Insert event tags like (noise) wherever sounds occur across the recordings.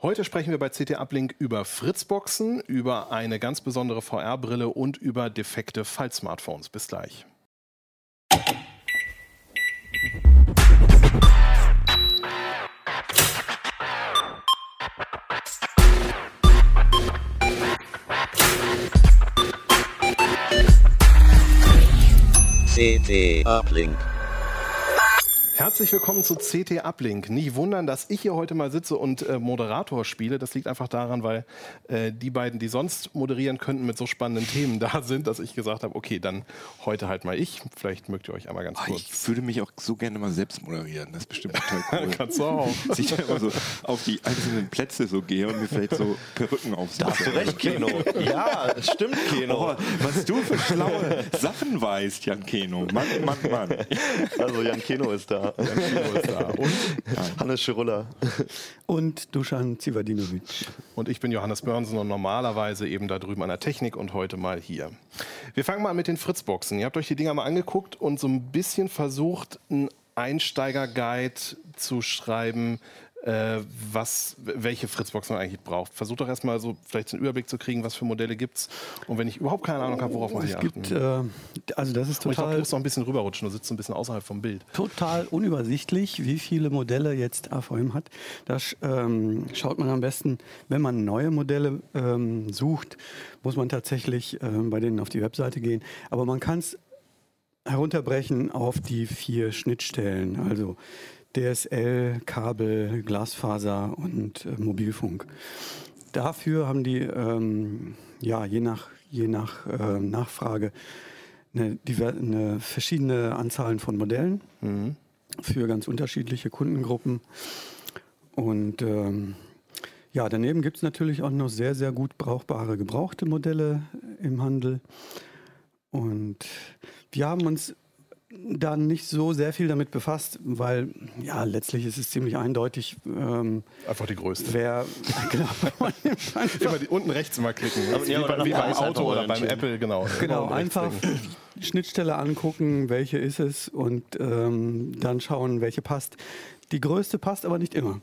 Heute sprechen wir bei CT Uplink über Fritzboxen, über eine ganz besondere VR-Brille und über defekte Fall-Smartphones. Bis gleich. CT Uplink. Herzlich willkommen zu CT Uplink. Nicht wundern, dass ich hier heute mal sitze und äh, Moderator spiele. Das liegt einfach daran, weil äh, die beiden, die sonst moderieren könnten, mit so spannenden Themen (laughs) da sind, dass ich gesagt habe, okay, dann heute halt mal ich. Vielleicht mögt ihr euch einmal ganz Oh, kurz. ich würde mich auch so gerne mal selbst moderieren. Das ist bestimmt total (laughs) cool. Kannst du auch. (laughs) Dass ich da immer so auf die einzelnen Plätze so gehe und mir vielleicht so Perücken aufsetze. Hast du recht, Keno. Ja, es stimmt, Keno. Oh, was du für schlaue Sachen weißt, Jan Keno. Mann, Mann, Mann. Also Jan Keno ist da. Und, (laughs) Hannes Schirulla. Und Dusan Zivadinovic. und ich bin Johannes Börnsen und normalerweise eben da drüben an der Technik und heute mal hier. Wir fangen mal an mit den Fritzboxen. Ihr habt euch die Dinger mal angeguckt und so ein bisschen versucht, einen Einsteiger-Guide zu schreiben, äh, was, welche Fritzbox man eigentlich braucht. Versucht doch erstmal so vielleicht einen Überblick zu kriegen, was für Modelle gibt es. Und wenn ich überhaupt keine Ahnung habe, worauf man Es hier gibt, äh, also das ist Und ich glaube, du total, musst noch ein bisschen rüberrutschen, du sitzt ein bisschen außerhalb vom Bild. total unübersichtlich, wie viele Modelle jetzt AVM hat. Da ähm, schaut man am besten, wenn man neue Modelle ähm, sucht, muss man tatsächlich ähm, bei denen auf die Webseite gehen. Aber man kann es herunterbrechen auf die vier Schnittstellen, also DSL, Kabel, Glasfaser und äh, Mobilfunk. Dafür haben die ähm, ja je nach je nach äh, Nachfrage eine, eine verschiedene Anzahlen von Modellen für ganz unterschiedliche Kundengruppen. Und ähm, ja, daneben gibt es natürlich auch noch sehr, sehr gut brauchbare gebrauchte Modelle im Handel. Und wir haben uns da nicht so sehr viel damit befasst, weil ja, letztlich ist es ziemlich eindeutig, ähm, Einfach die größte. wer (laughs) genau, Immer die, unten rechts mal klicken. Aber- ja, wie, oder bei, wie beim Auto oder beim. Apple, genau. Genau, rechts einfach. Schnittstelle angucken, welche ist es und ähm, dann schauen, welche passt. Die größte passt aber nicht immer.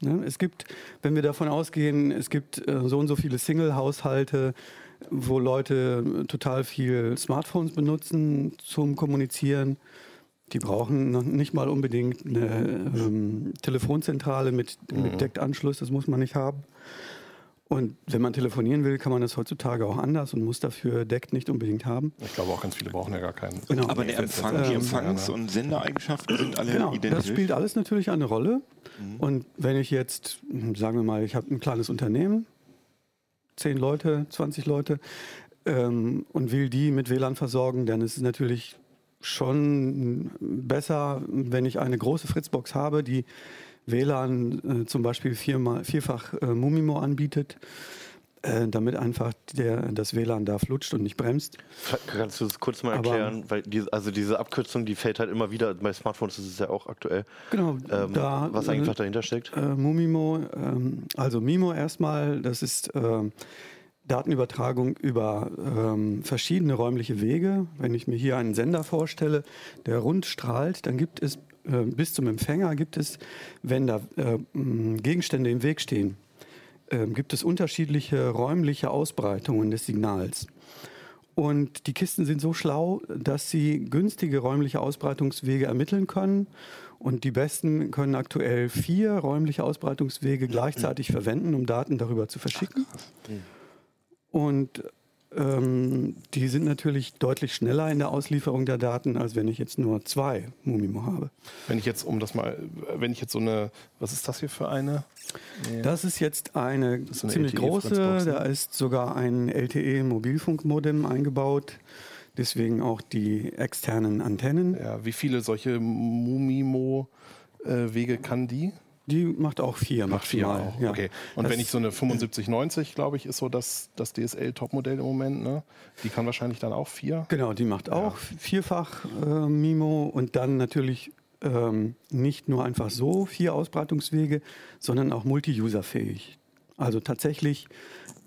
Ne? Es gibt, wenn wir davon ausgehen, es gibt äh, so und so viele Single-Haushalte, wo Leute total viel Smartphones benutzen zum Kommunizieren. Die brauchen nicht mal unbedingt eine ähm, Telefonzentrale mit, mit Deckt-Anschluss, das muss man nicht haben. Und wenn man telefonieren will, kann man das heutzutage auch anders und muss dafür Deckt nicht unbedingt haben. Ich glaube auch ganz viele brauchen ja gar keinen. Genau. Aber der Empfang, die Ähm, Empfangs- und Sendereigenschaften sind alle Genau, identisch. das spielt alles natürlich eine Rolle. Und wenn ich jetzt, sagen wir mal, ich habe ein kleines Unternehmen, 10 Leute, 20 Leute, ähm, und will die mit WLAN versorgen, dann ist es natürlich schon besser, wenn ich eine große Fritzbox habe, die WLAN äh, zum Beispiel viermal, vierfach äh, Mumimo anbietet, äh, damit einfach der, das WLAN da flutscht und nicht bremst. Kannst du das kurz mal Aber- erklären? Weil diese, also diese Abkürzung, die fällt halt immer wieder. Bei Smartphones ist es ja auch aktuell. Genau, Ähm, da, was äh, eigentlich dahinter steckt? Äh, Mumimo, ähm, also Mimo erstmal, das ist ähm, Datenübertragung über ähm, verschiedene räumliche Wege. Wenn ich mir hier einen Sender vorstelle, der rund strahlt, dann gibt es äh, bis zum Empfänger gibt es, wenn da äh, Gegenstände im Weg stehen, ähm, gibt es unterschiedliche räumliche Ausbreitungen des Signals. Und die Kisten sind so schlau, dass sie günstige räumliche Ausbreitungswege ermitteln können. Und die besten können aktuell vier räumliche Ausbreitungswege gleichzeitig verwenden, um Daten darüber zu verschicken. Und ähm, die sind natürlich deutlich schneller in der Auslieferung der Daten, als wenn ich jetzt nur zwei Mumimo habe. Wenn ich jetzt, um das mal, wenn ich jetzt so eine, was ist das hier für eine? Das ist jetzt eine ist eine ziemlich große, LTE-Fritzbox, ne? da ist sogar ein LTE-Mobilfunkmodem eingebaut, deswegen auch die externen Antennen. Ja, wie viele solche Mumimo-Wege kann die? Die macht auch vier Macht vier maximal, auch. ja. Okay. Und Das- wenn ich so eine 7590, glaube ich, ist so das, das DSL-Topmodell im Moment, ne? Die kann wahrscheinlich dann auch vier. Genau, die macht auch vierfach äh, Mimo und dann natürlich ähm, nicht nur einfach so vier Ausbreitungswege, sondern auch multi-user-fähig. Also tatsächlich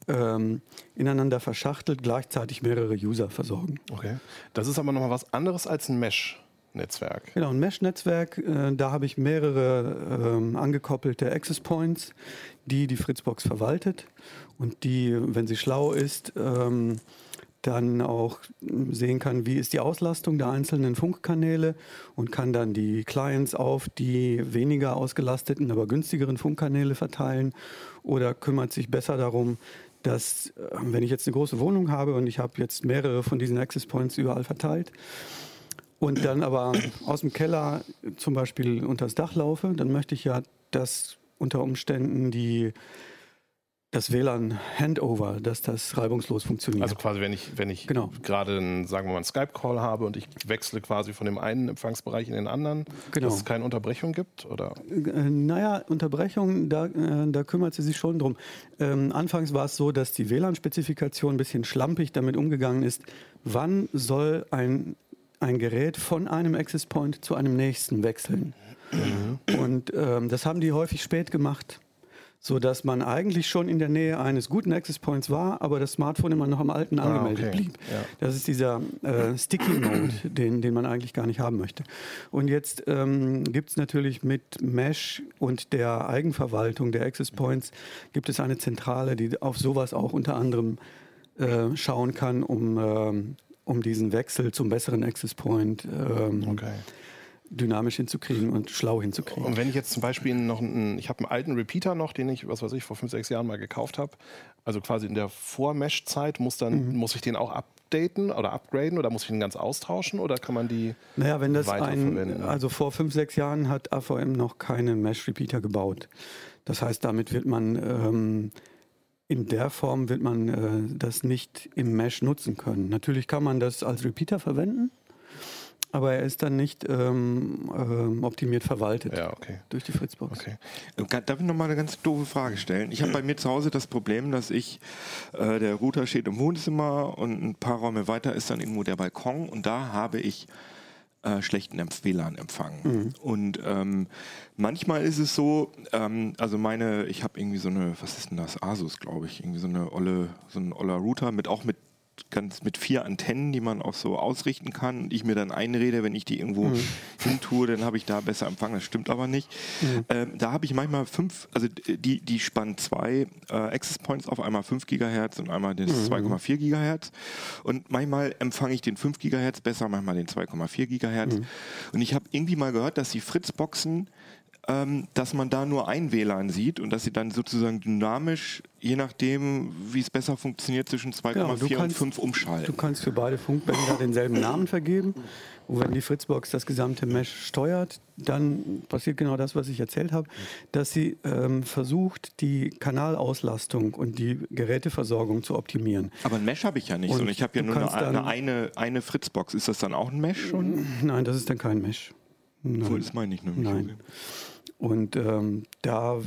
ähm, ineinander verschachtelt gleichzeitig mehrere User versorgen. Okay. Das ist aber nochmal was anderes als ein Mesh. Netzwerk. Genau, ein Mesh-Netzwerk. Äh, da habe ich mehrere ähm, angekoppelte Access Points, die die Fritzbox verwaltet und die, wenn sie schlau ist, ähm, dann auch sehen kann, wie ist die Auslastung der einzelnen Funkkanäle und kann dann die Clients auf die weniger ausgelasteten, aber günstigeren Funkkanäle verteilen oder kümmert sich besser darum, dass, äh, wenn ich jetzt eine große Wohnung habe und ich habe jetzt mehrere von diesen Access Points überall verteilt und dann aber aus dem Keller zum Beispiel unter das Dach laufe, dann möchte ich ja, dass unter Umständen die das WLAN-Handover, dass das reibungslos funktioniert. Also quasi, wenn ich, wenn ich Genau. gerade einen, sagen wir mal, einen Skype-Call habe und ich wechsle quasi von dem einen Empfangsbereich in den anderen, Genau. dass es keine Unterbrechung gibt? Oder? Äh, Naja, Unterbrechung, da, äh, da kümmert sie sich schon drum. Ähm, anfangs war es so, dass die WLAN-Spezifikation ein bisschen schlampig damit umgegangen ist, wann soll ein, ein Gerät von einem Access Point zu einem nächsten wechseln. Und ähm, das haben die häufig spät gemacht, so dass man eigentlich schon in der Nähe eines guten Access Points war, aber das Smartphone immer noch am alten angemeldet okay. blieb. Ja. Das ist dieser äh, Sticky Mode, den, den man eigentlich gar nicht haben möchte. Und jetzt ähm, gibt es natürlich mit Mesh und der Eigenverwaltung der Access Points gibt es eine Zentrale, die auf sowas auch unter anderem äh, schauen kann, um, ähm, um diesen Wechsel zum besseren Access Point ähm, Okay. dynamisch hinzukriegen und schlau hinzukriegen. Und wenn ich jetzt zum Beispiel noch einen, ich habe einen alten Repeater noch, den ich, was weiß ich, vor fünf, sechs Jahren mal gekauft habe, also quasi in der Vor-Mesh-Zeit, muss, dann, Mhm. muss ich den auch updaten oder upgraden oder muss ich den ganz austauschen oder kann man die Naja, wenn das ein, also vor fünf, sechs Jahren hat AVM noch keine Mesh-Repeater gebaut. Das heißt, damit wird man ähm, in der Form wird man äh, das nicht im Mesh nutzen können. Natürlich kann man das als Repeater verwenden, aber er ist dann nicht ähm, ähm, optimiert verwaltet ja, okay. durch die Fritzbox. okay. Äh, Darf ich noch mal eine ganz doofe Frage stellen? Ich habe bei mir zu Hause das Problem, dass ich, äh, der Router steht im Wohnzimmer und ein paar Räume weiter ist dann irgendwo der Balkon und da habe ich äh, schlechten Empf- WLAN-Empfang. Und ähm, manchmal ist es so, ähm, also meine, ich habe irgendwie so eine, was ist denn das, Asus, glaube ich, irgendwie so eine olle, so ein oller Router mit auch mit ganz mit vier Antennen, die man auch so ausrichten kann und ich mir dann einrede, wenn ich die irgendwo hin tue, dann habe ich da besser Empfang. Das stimmt aber nicht. Ähm, da habe ich manchmal fünf, also die, die spannen zwei äh, Access Points auf, einmal 5 Gigahertz und einmal das 2,4 Gigahertz. Und manchmal empfange ich den 5 Gigahertz besser, manchmal den 2,4 Gigahertz. Und ich habe irgendwie mal gehört, dass die Fritzboxen dass man da nur ein WLAN sieht und dass sie dann sozusagen dynamisch, je nachdem, wie es besser funktioniert, zwischen 2,4 Genau, du und kannst- 5 Du umschalten. kannst für beide Funkbänder denselben Namen vergeben. Und wenn die Fritzbox das gesamte Mesh steuert, dann passiert genau das, was ich erzählt habe, dass sie ähm, versucht, die Kanalauslastung und die Geräteversorgung zu optimieren. Aber ein Mesh habe ich ja nicht, Und sondern ich habe ja du nur eine, eine, eine, eine Fritzbox. Ist das dann auch ein Mesh schon? Nein, das ist dann kein Mesh. So, Nein. das meine ich nämlich. Nein. Und ähm, da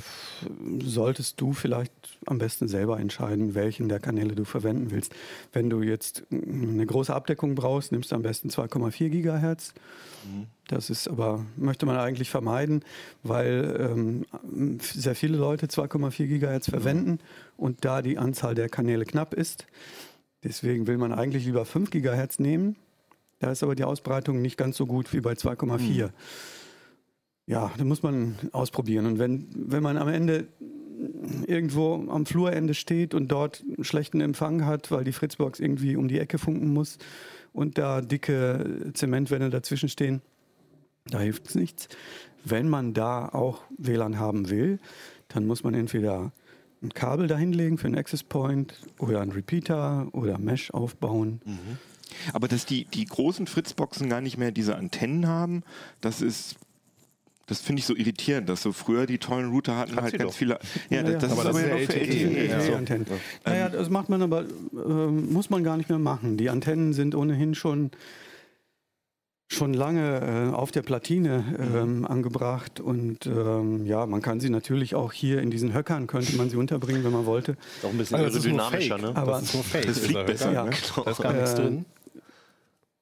solltest du vielleicht am besten selber entscheiden, welchen der Kanäle du verwenden willst. Wenn du jetzt eine große Abdeckung brauchst, nimmst du am besten 2,4 Gigahertz. Das ist aber, möchte man eigentlich vermeiden, weil ähm, sehr viele Leute 2,4 Gigahertz verwenden und da die Anzahl der Kanäle knapp ist. Deswegen will man eigentlich lieber 5 Gigahertz nehmen. Da ist aber die Ausbreitung nicht ganz so gut wie bei 2,4. Ja, da muss man ausprobieren. Und wenn, wenn man am Ende irgendwo am Flurende steht und dort einen schlechten Empfang hat, weil die Fritzbox irgendwie um die Ecke funken muss und da dicke Zementwände dazwischen stehen, da hilft es nichts. Wenn man da auch WLAN haben will, dann muss man entweder ein Kabel dahinlegen für einen Access Point oder einen Repeater oder Mesh aufbauen. Aber dass die, die großen Fritzboxen gar nicht mehr diese Antennen haben, das ist. Das finde ich so irritierend, dass so früher die tollen Router hatten Hat halt ganz doch. viele. Ja, Ja, das, ja. das Aber ist das aber ist ja ja LTE, LTE. ja. so. Antennen. Naja, das macht man aber, ähm, muss man gar nicht mehr machen. Die Antennen sind ohnehin schon, schon lange äh, auf der Platine ähm, angebracht und ähm, ja, man kann sie natürlich auch hier in diesen Höckern, könnte man sie unterbringen, wenn man wollte. Auch ein bisschen Also aerodynamischer, ne? Aber- das ist nur fake. Das fliegt besser, Höcker. ne? Da ist gar nichts Äh, drin.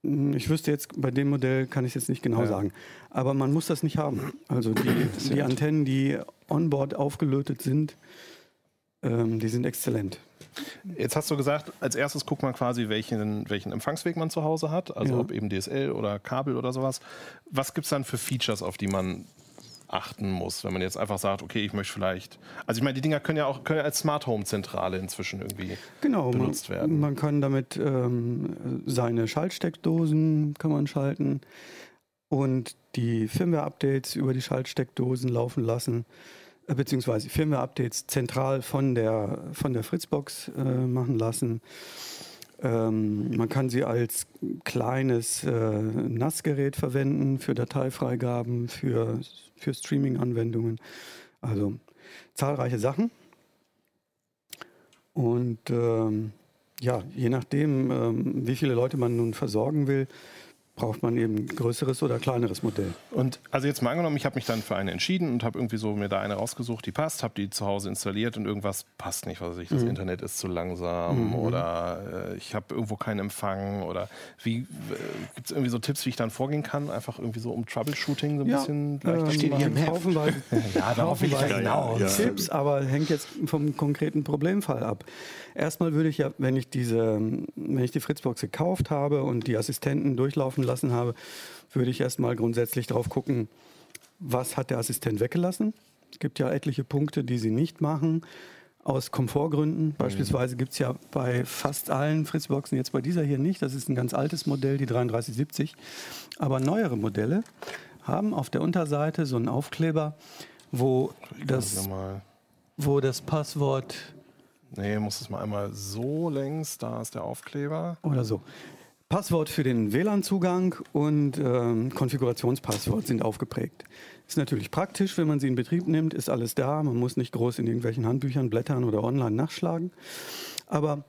Hm, Ich wüsste jetzt, bei dem Modell kann ich es jetzt nicht genau Ja. sagen. Aber man muss das nicht haben. Also die, die Antennen, die onboard aufgelötet sind, ähm, die sind exzellent. Jetzt hast du gesagt, als erstes guckt man quasi, welchen, welchen Empfangsweg man zu Hause hat, also Ja. ob eben DSL oder Kabel oder sowas. Was gibt es dann für Features, auf die man achten muss, wenn man jetzt einfach sagt, okay, ich möchte vielleicht. Also ich meine, die Dinger können ja auch können ja als Smart Home Zentrale inzwischen irgendwie Genau, benutzt man, werden. man kann damit ähm, seine Schaltsteckdosen kann man schalten und die Firmware-Updates über die Schaltsteckdosen laufen lassen, äh, beziehungsweise Firmware-Updates zentral von der, von der Fritzbox äh, machen lassen. Ähm, man kann sie als kleines äh, NAS-Gerät verwenden für Dateifreigaben, für, für Streaming-Anwendungen. Also zahlreiche Sachen. Und ähm, ja, je nachdem, ähm, wie viele Leute man nun versorgen will, braucht man eben ein größeres oder kleineres Modell. Und also jetzt mal angenommen, ich habe mich dann für eine entschieden und habe irgendwie so mir da eine rausgesucht, die passt, habe die zu Hause installiert und irgendwas passt nicht, was weiß ich, Mhm. das Internet ist zu langsam oder äh, ich habe irgendwo keinen Empfang oder wie äh, gibt es irgendwie so Tipps, wie ich dann vorgehen kann, einfach irgendwie so um Troubleshooting so ein bisschen leichter zu Steht hier machen? im. Haufenweise, (laughs) Ja, darauf will ich ja hinaus. Ja. Tipps, aber hängt jetzt vom konkreten Problemfall ab. Erstmal würde ich ja, wenn ich diese, wenn ich die Fritzbox gekauft habe und die Assistenten durchlaufen lassen habe, würde ich erstmal grundsätzlich drauf gucken, was hat der Assistent weggelassen. Es gibt ja etliche Punkte, die sie nicht machen. Aus Komfortgründen. Beispielsweise gibt es ja bei fast allen Fritzboxen, jetzt bei dieser hier nicht, das ist ein ganz altes Modell, die 3370. Aber neuere Modelle haben auf der Unterseite so einen Aufkleber, wo das, wo das Passwort Nee, muss es mal einmal so längs, da ist der Aufkleber. oder so. Passwort für den WLAN-Zugang und ähm, Konfigurationspasswort sind aufgeprägt. Ist natürlich praktisch, wenn man sie in Betrieb nimmt, ist alles da. Man muss nicht groß in irgendwelchen Handbüchern blättern oder online nachschlagen. Aber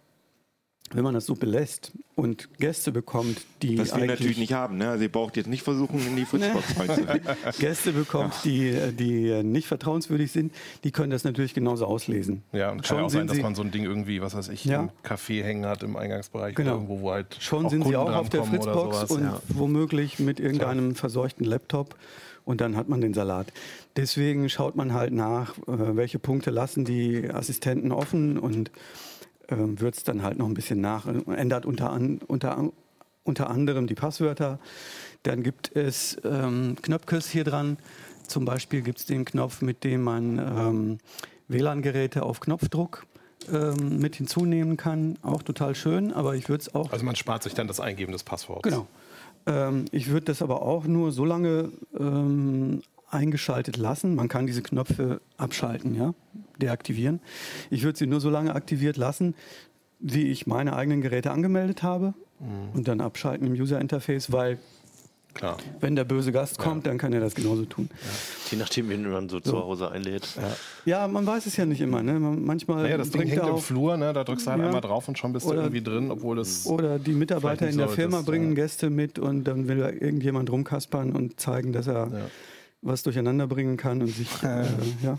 wenn man das so belässt und Gäste bekommt, die Was wir natürlich nicht haben. Ne? Also ihr braucht jetzt nicht versuchen, in die Fritzbox reinzulegen. (laughs) Gäste bekommt, die, die nicht vertrauenswürdig sind, die können das natürlich genauso auslesen. Ja, und kann Schon ja auch sein, dass sie- man so ein Ding irgendwie, was weiß ich, Ja. im Café hängen hat im Eingangsbereich Genau. oder irgendwo, wo halt Schon auch sind sie Kunden auch auf der Fritzbox und ja. womöglich mit irgendeinem verseuchten Laptop und dann hat man den Salat. Deswegen schaut man halt nach, äh, welche Punkte lassen die Assistenten offen und ähm, wird es dann halt noch ein bisschen nach, ändert unter, an, unter, unter anderem die Passwörter. Dann gibt es ähm, Knöpfkes hier dran. Zum Beispiel gibt es den Knopf, mit dem man ähm, WLAN-Geräte auf Knopfdruck ähm, mit hinzunehmen kann. Auch total schön, aber ich würde es auch Also man spart sich dann das Eingeben des Passworts. Genau. Ähm, ich würde das aber auch nur so lange ähm, eingeschaltet lassen. Man kann diese Knöpfe abschalten, ja, deaktivieren. Ich würde sie nur so lange aktiviert lassen, wie ich meine eigenen Geräte angemeldet habe und dann abschalten im User Interface, weil Klar. wenn der böse Gast kommt, dann kann er das genauso tun. Je nachdem, wen man so, zu Hause einlädt. Ja, man weiß es ja nicht immer. Ne? Man, manchmal Naja, das Ding hängt er im Flur, ne? da drückst du halt Ja. einmal drauf und schon bist du Oder- irgendwie drin, obwohl es. Oder die Mitarbeiter in der Firma solltest, bringen ja. Gäste mit und dann will da irgendjemand rumkaspern und zeigen, dass er Ja. Was durcheinander bringen kann und sich (laughs) äh, ja,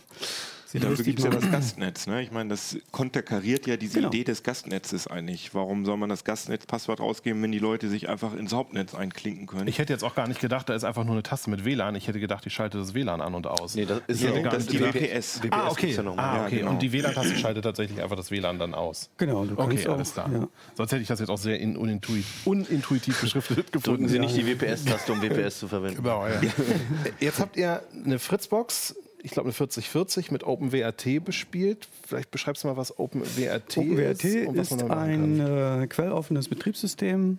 sich Dafür gibt es ja das (clears throat) Gastnetz. Ne? Ich meine, das konterkariert ja diese Genau. Idee des Gastnetzes eigentlich. Warum soll man das Gastnetzpasswort rausgeben, wenn die Leute sich einfach ins Hauptnetz einklinken können? Ich hätte jetzt auch gar nicht gedacht, da ist einfach nur eine Taste mit WLAN. Ich hätte gedacht, ich schalte das WLAN an und aus. Nee, das ist Ja, ja, das ist die WPS. ah, okay. ja ah, Ja, okay. genau. Und die WLAN-Taste schaltet tatsächlich einfach das WLAN dann aus. Genau, du Okay, auch, alles klar. Ja. Sonst hätte ich das jetzt auch sehr in, unintuitiv, unintuitiv beschriftet gefunden. Drücken Sie nicht die WPS-Taste, um WPS zu verwenden. Genau, ja. (laughs) Jetzt habt ihr eine Fritzbox, ich glaube eine 4040 mit OpenWRT bespielt. Vielleicht beschreibst du mal, was OpenWRT, OpenWRT ist. was ist ein äh, quelloffenes Betriebssystem,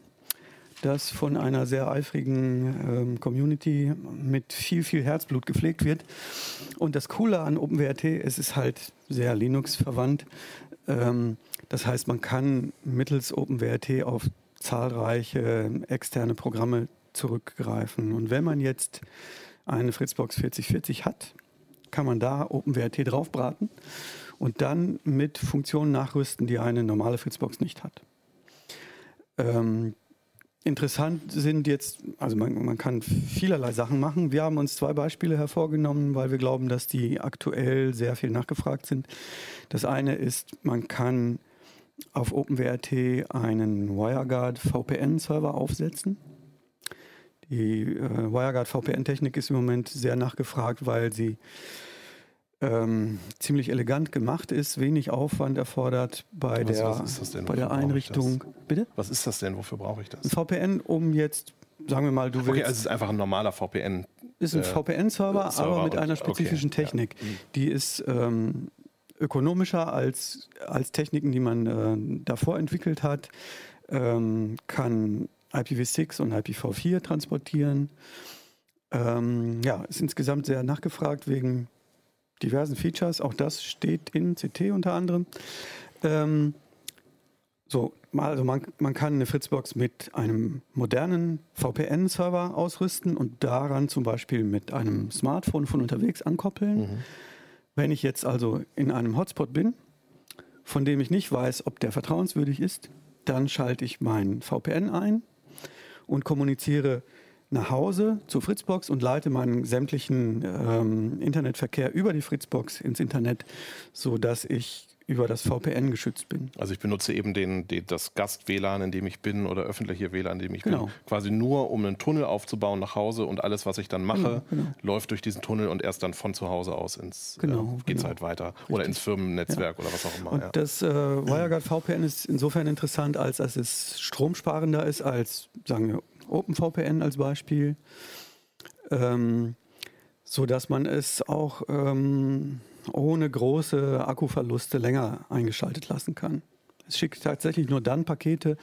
das von einer sehr eifrigen ähm, Community mit viel, viel Herzblut gepflegt wird. Und das Coole an OpenWRT, es ist halt sehr Linux-verwandt. Ähm, das heißt, man kann mittels OpenWRT auf zahlreiche externe Programme zurückgreifen. Und wenn man jetzt eine Fritzbox 4040 hat, kann man da OpenWRT draufbraten und dann mit Funktionen nachrüsten, die eine normale Fritzbox nicht hat. Ähm, interessant sind jetzt, also man, man kann vielerlei Sachen machen. Wir haben uns zwei Beispiele hervorgenommen, weil wir glauben, dass die aktuell sehr viel nachgefragt sind. Das eine ist, man kann auf OpenWRT einen WireGuard VPN-Server aufsetzen. Die äh, WireGuard VPN-Technik ist im Moment sehr nachgefragt, weil sie ähm, ziemlich elegant gemacht ist, wenig Aufwand erfordert bei Was- der, was denn? bei der Einrichtung. Bitte? Was ist das denn? Wofür brauche ich das? Ein VPN, um jetzt, sagen wir mal, du willst. Okay, also es ist einfach ein normaler VPN. ist ein äh, VPN-Server, Server aber mit und- einer spezifischen okay, ja. Technik. Die ist ähm, ökonomischer als, als Techniken, die man äh, davor entwickelt hat, ähm, kann IPv6 und IPv4 transportieren. Ähm, ja, ist insgesamt sehr nachgefragt wegen diversen Features. Auch das steht in CT unter anderem. Ähm, so, also man, man kann eine Fritzbox mit einem modernen VPN-Server ausrüsten und daran zum Beispiel mit einem Smartphone von unterwegs ankoppeln. Wenn ich jetzt also in einem Hotspot bin, von dem ich nicht weiß, ob der vertrauenswürdig ist, dann schalte ich mein VPN ein und kommuniziere nach Hause zur Fritzbox und leite meinen sämtlichen ähm, Internetverkehr über die Fritzbox ins Internet, sodass ich über das VPN geschützt bin. Also ich benutze eben den, den, das Gast-WLAN, in dem ich bin oder öffentliche WLAN, in dem ich Genau. bin, quasi nur, um einen Tunnel aufzubauen nach Hause und alles, was ich dann mache, Genau, genau. läuft durch diesen Tunnel und erst dann von zu Hause aus ins Genau, äh, geht's genau. halt weiter oder ins Firmennetzwerk oder was auch immer. Und ja. das äh, WireGuard VPN ist insofern interessant, als dass es stromsparender ist als, sagen wir, OpenVPN als Beispiel, ähm, so dass man es auch ähm, ohne große Akkuverluste länger eingeschaltet lassen kann. Es schickt tatsächlich nur dann Pakete,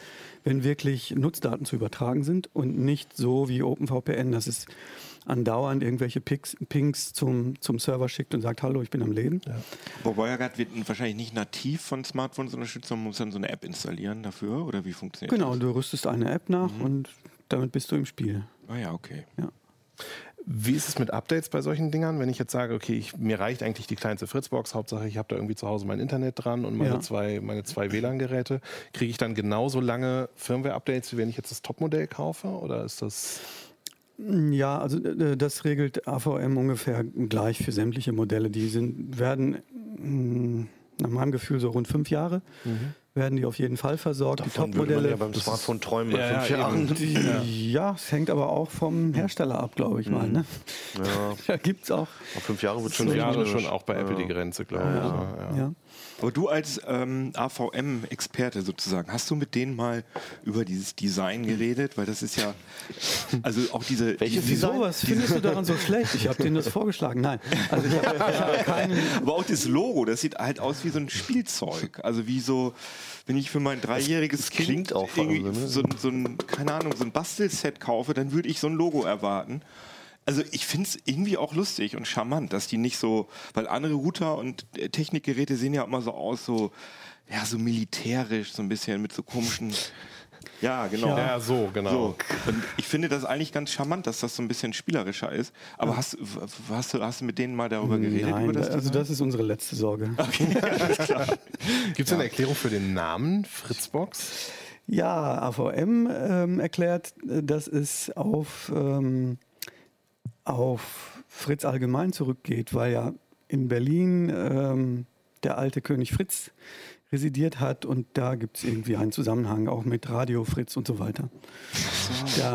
wenn wirklich Nutzdaten zu übertragen sind und nicht so wie OpenVPN, dass es andauernd irgendwelche Pings, Pings zum, zum Server schickt und sagt, hallo, ich bin am Leben. Aber WireGuard wird wahrscheinlich nicht nativ von Smartphones unterstützt, sondern muss dann so eine App installieren dafür oder wie funktioniert Genau, das? du rüstest eine App nach und damit bist du im Spiel. Ah ja, okay. Wie ist es mit Updates bei solchen Dingern, wenn ich jetzt sage, okay, ich, mir reicht eigentlich die kleinste Fritzbox, Hauptsache ich habe da irgendwie zu Hause mein Internet dran und meine Ja. zwei, meine zwei WLAN-Geräte, kriege ich dann genauso lange Firmware-Updates, wie wenn ich jetzt das Topmodell kaufe? Oder ist das... Ja, also äh, das regelt AVM ungefähr gleich für sämtliche Modelle. Die sind, werden mh, nach meinem Gefühl so rund fünf Jahre, werden die auf jeden Fall versorgt. Davon die Top-Modelle. ja beim Smartphone träumen bei Ja, fünf ja, Jahren. die, ja, es hängt aber auch vom Hersteller ab, glaube ich mal. Ne? Ja, (laughs) Da gibt es auch. auf fünf Jahre wird Fünf schon Jahre realistisch. schon auch bei Apple die Grenze, glaube ich. ne? Ja. Aber du als ähm, AVM-Experte sozusagen, hast du mit denen mal über dieses Design geredet? Weil das ist ja, also auch diese... (laughs) Welches diese, Wieso, was findest du daran so schlecht? Ich habe denen das vorgeschlagen. Nein, also ich habe hab keinen. Aber auch das Logo, das sieht halt aus wie so ein Spielzeug. Also wie so, wenn ich für mein dreijähriges Kind klingt auch irgendwie ne? so, ein- so ein, keine Ahnung, so ein Bastelset kaufe, dann würde ich so ein Logo erwarten. Also ich finde es irgendwie auch lustig und charmant, dass die nicht so, weil andere Router und äh, Technikgeräte sehen ja immer so aus, so, ja, so militärisch, so ein bisschen mit so komischen. (laughs) Ja, genau. Ja, so, genau. So. Und ich finde das eigentlich ganz charmant, dass das so ein bisschen spielerischer ist. Aber hast, w- w- hast, du, hast du mit denen mal darüber geredet? Nein, über das also das ist unsere letzte Sorge. (laughs) (laughs) Gibt es eine Erklärung für den Namen Fritzbox? Ja, AVM ähm, erklärt, äh, dass es auf, ähm, auf Fritz allgemein zurückgeht, weil ja in Berlin ähm, der alte König Fritz residiert hat und da gibt es irgendwie einen Zusammenhang auch mit Radio Fritz und so weiter. (laughs) Da, Ja,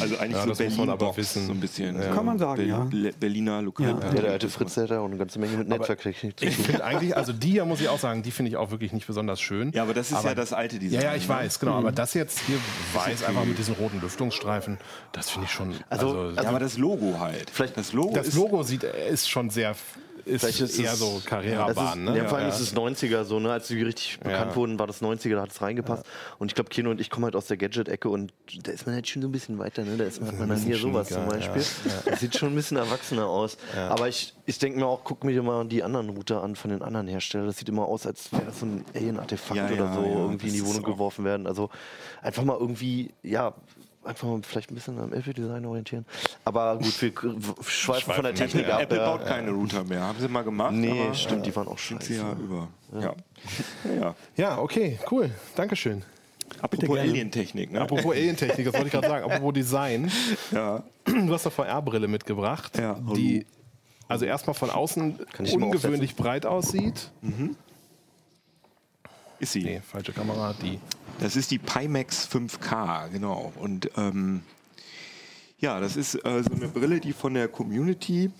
also eigentlich Ja, so das muss man Berlin aber Box, wissen. so ein bisschen. Ja. Kann man sagen, ja. Le- Berliner Lokal. Ja. Ja, der alte Fritz, der hat ja auch eine ganze Menge mit Netzwerktechnik zu Ich tun. finde (laughs) eigentlich, also die hier muss ich auch sagen, die finde ich auch wirklich nicht besonders schön. Ja, aber das ist ja das alte Design. Ja, ja, ich ne? weiß, genau. Aber das jetzt hier weiß einfach mit diesen roten Lüftungsstreifen, das finde ich schon. Also- Also, Ja, aber das Logo halt. Vielleicht- das Logo das ist Logo sieht, ist schon sehr, ist, ist eher es- so ist, Ne? ja, vor allem Ja. ist es 90er so, ne? als die richtig bekannt Ja. wurden, war das 90er, da hat es reingepasst. Und ich glaube, Kino und ich kommen halt aus der Gadget-Ecke und da ist man halt schon so ein bisschen weiter, ne? Da ist man, hat man dann hier sowas zum Beispiel. Das sieht schon ein bisschen erwachsener aus. Aber ich, ich denke mir auch, guck mir mal die anderen Router an von den anderen Herstellern. Das sieht immer aus, als wäre das so ein Alien-Artefakt Ja, oder ja, so ja, irgendwie in die Wohnung geworfen werden. Also einfach mal irgendwie, ja. Einfach mal vielleicht ein bisschen am Apple-Design orientieren. Aber gut, wir schweifen von der Schweifen, Technik ab. Apple ja. baut keine Router mehr. Haben sie mal gemacht. Nee, aber, stimmt, die waren auch sie ja über. Ja. ja. ja, okay, cool. Dankeschön. Apropos. Alientechnik, ne? Apropos Alientechnik, das wollte ich gerade sagen. Apropos Design. (laughs) ja. Du hast eine VR-Brille mitgebracht, Ja, die also erstmal von außen ungewöhnlich breit aussieht. Ist sie. Nee, falsche Kamera, die. Das ist die Pimax 5K, genau. Und ähm, ja, das ist äh, so eine Brille, die von der Community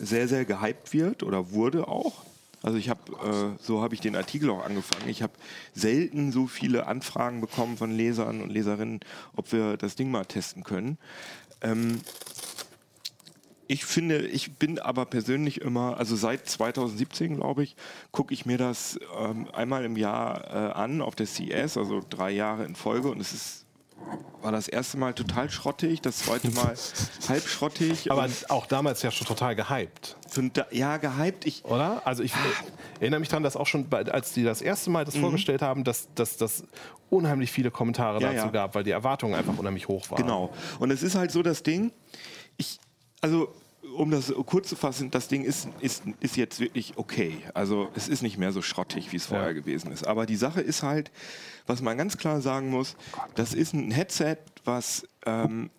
sehr, sehr gehypt wird oder wurde auch. Also ich habe, äh, so habe ich den Artikel auch angefangen. Ich habe selten so viele Anfragen bekommen von Lesern und Leserinnen, ob wir das Ding mal testen können. Ähm, ich finde, ich bin aber persönlich immer, also seit 2017, glaube ich, gucke ich mir das ähm, einmal im Jahr äh, an auf der CES, also drei Jahre in Folge und es ist war das erste Mal total schrottig, das zweite (laughs) Mal halb schrottig. Aber auch damals ja schon total gehypt. Ja, gehypt. Ich, Oder? Also ich erinnere mich daran, dass auch schon, als die das erste Mal das mhm. vorgestellt haben, dass das unheimlich viele Kommentare ja, dazu ja. gab, weil die Erwartungen einfach unheimlich hoch waren. Genau. Und es ist halt so das Ding, ich, also um das kurz zu fassen, das Ding ist, ist, ist jetzt wirklich okay. Also es ist nicht mehr so schrottig, wie es vorher ja. gewesen ist. Aber die Sache ist halt, was man ganz klar sagen muss, das ist ein Headset, was ähm,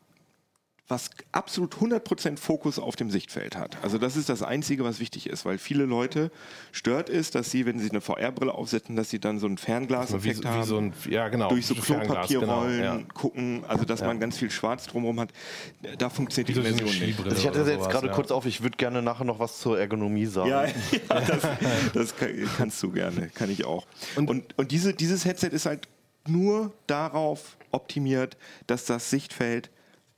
was absolut 100% Fokus auf dem Sichtfeld hat. Also das ist das Einzige, was wichtig ist, weil viele Leute stört ist, dass sie, wenn sie eine VR-Brille aufsetzen, dass sie dann so ein Fernglas-Effekt haben, so ein, ja, genau, durch so Klopapierrollen genau, ja. gucken, also dass ja. man ganz viel Schwarz drumherum hat. Da funktioniert die Immersion nicht. Also ich hatte jetzt gerade kurz auf, ich würde gerne nachher noch was zur Ergonomie sagen. Ja, (laughs) das, (laughs) das kannst du gerne, kann ich auch. Und, und, und diese, dieses Headset ist halt nur darauf optimiert, dass das Sichtfeld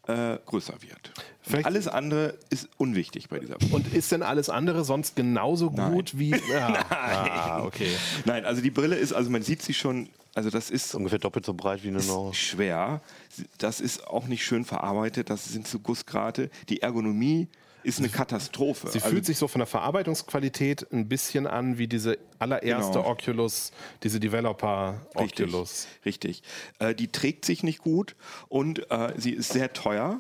äh, größer wird. alles andere ist unwichtig bei dieser Brille. Und ist denn alles andere sonst genauso gut Nein. wie. (laughs) Ja. Nein. Ah, okay. Nein, also die Brille ist, also man sieht sie schon, also das ist. Ungefähr doppelt so breit wie eine neue. Schwer. Das ist auch nicht schön verarbeitet, das sind zu Gussgrate. Die Ergonomie ist eine Katastrophe. Sie also fühlt sich so von der Verarbeitungsqualität ein bisschen an wie diese allererste genau. Oculus, diese Developer richtig, Oculus. Richtig. Äh, die trägt sich nicht gut und äh, sie ist sehr teuer.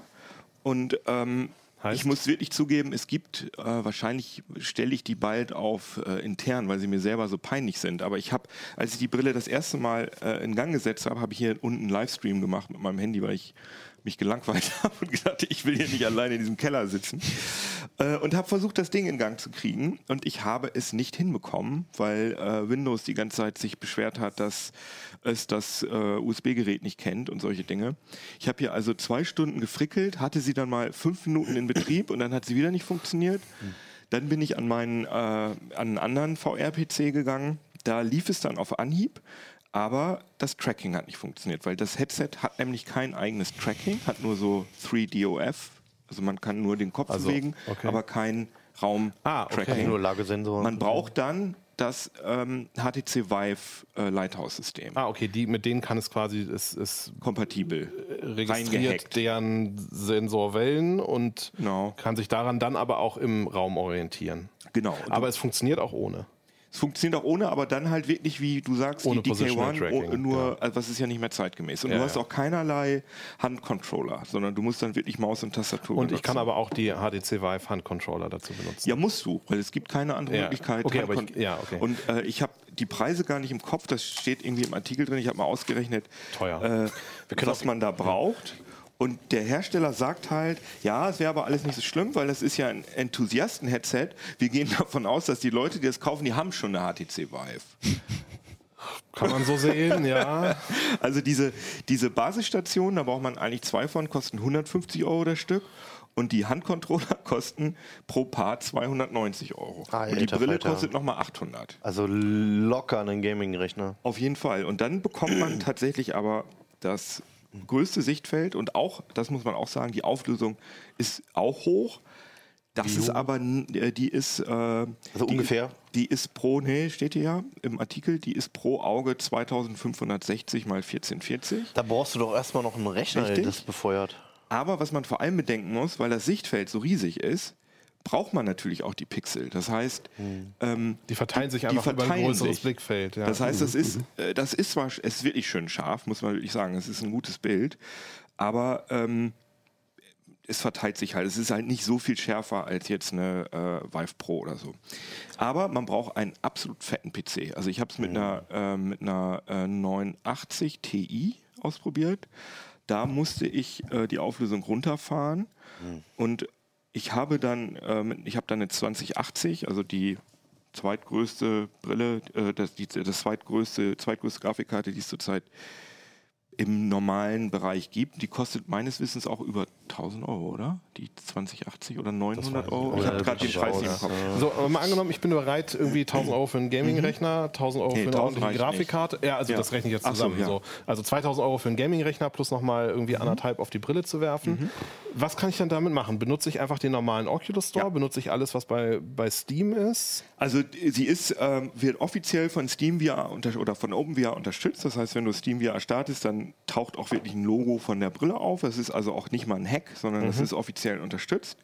Und ähm, ich muss wirklich zugeben, es gibt, äh, wahrscheinlich stelle ich die bald auf äh, intern, weil sie mir selber so peinlich sind. Aber ich habe, als ich die Brille das erste Mal äh, in Gang gesetzt habe, habe ich hier unten einen Livestream gemacht mit meinem Handy, weil ich mich gelangweilt (laughs) habe und gedacht, ich will hier nicht alleine in diesem Keller sitzen. Äh, und habe versucht, das Ding in Gang zu kriegen. Und ich habe es nicht hinbekommen, weil äh, Windows die ganze Zeit sich beschwert hat, dass es das äh, USB-Gerät nicht kennt und solche Dinge. Ich habe hier also zwei Stunden gefrickelt, hatte sie dann mal fünf Minuten in Betrieb und dann hat sie wieder nicht funktioniert. Dann bin ich an meinen äh, an einen anderen VR-PC gegangen. Da lief es dann auf Anhieb aber das Tracking hat nicht funktioniert, weil das Headset hat nämlich kein eigenes Tracking, hat nur so 3DOF, also man kann nur den Kopf also, bewegen, okay. aber kein Raum-Tracking. Ah, okay. nur Lagesensoren. Man braucht dann das ähm, HTC Vive äh, Lighthouse-System. Ah, okay, die, mit denen kann es quasi, ist, ist kompatibel, registriert deren Sensorwellen und genau. kann sich daran dann aber auch im Raum orientieren. Genau. Aber es funktioniert auch ohne. Es funktioniert auch ohne, aber dann halt wirklich, wie du sagst, ohne die DK1, oh, nur, also was ist ja nicht mehr zeitgemäß. Und ja, du hast ja. auch keinerlei Handcontroller, sondern du musst dann wirklich Maus und Tastatur Und benutzen. ich kann aber auch die HTC Vive Handcontroller dazu benutzen. Ja, musst du, weil es gibt keine andere ja. Möglichkeit. Okay, aber ich, ja, okay. Und äh, ich habe die Preise gar nicht im Kopf, das steht irgendwie im Artikel drin. Ich habe mal ausgerechnet, Teuer. Äh, was man da braucht. Und der Hersteller sagt halt, ja, es wäre aber alles nicht so schlimm, weil das ist ja ein Enthusiasten-Headset. Wir gehen (laughs) davon aus, dass die Leute, die das kaufen, die haben schon eine HTC Vive. Kann man so sehen, ja. (laughs) Also diese, diese Basisstation, da braucht man eigentlich zwei von, kosten 150 Euro das Stück. Und die Handcontroller (laughs) kosten pro Paar 290 Euro. Alter, und die Brille Alter. kostet nochmal 800. Also locker einen Gaming-Rechner. Auf jeden Fall. Und dann bekommt man (clears throat) tatsächlich aber das größte Sichtfeld und auch, das muss man auch sagen, die Auflösung ist auch hoch. Das Wie ist aber, äh, die ist. Äh, also die, ungefähr? Die ist pro, nee, steht hier ja im Artikel, die ist pro Auge 2560 mal 1440. Da brauchst du doch erstmal noch einen Rechner, Richtig? der das befeuert. Aber was man vor allem bedenken muss, weil das Sichtfeld so riesig ist, braucht man natürlich auch die Pixel. Das heißt, hm. ähm, die verteilen sich einfach verteilen über ein größeres sich. Blickfeld. Ja. Das heißt, das ist, äh, das ist zwar, es ist wirklich schön scharf, muss man wirklich sagen. Es ist ein gutes Bild, aber ähm, es verteilt sich halt. Es ist halt nicht so viel schärfer als jetzt eine äh, Vive Pro oder so. Aber man braucht einen absolut fetten PC. Also ich habe es mit, mhm. einer, äh, mit einer äh, 980 Ti ausprobiert. Da musste ich äh, die Auflösung runterfahren mhm. und ich habe dann, ähm, ich habe dann eine 2080, also die zweitgrößte Brille, äh, das, die, das zweitgrößte, zweitgrößte Grafikkarte, die es zurzeit im normalen Bereich gibt. Die kostet meines Wissens auch über 1000 Euro, oder? Die 2080 oder 900 Euro? ich habe gerade den Preis nicht im Kopf. So, aber mal angenommen, ich bin bereit, irgendwie 1000 Euro für einen Gaming-Rechner, 1000 Euro Nee, für eine 1000 ordentliche Grafikkarte. Ja, also Ja. das rechne ich jetzt so, zusammen. ja. so. Also 2000 Euro für einen Gaming-Rechner plus nochmal irgendwie anderthalb auf die Brille zu werfen. Was kann ich dann damit machen? Benutze ich einfach den normalen Oculus Store? Ja. Benutze ich alles, was bei, bei Steam ist? Also sie ist, ähm, wird offiziell von SteamVR oder von OpenVR unterstützt. Das heißt, wenn du SteamVR startest, dann taucht auch wirklich ein Logo von der Brille auf. Es ist also auch nicht mal ein Hack, sondern es ist offiziell unterstützt.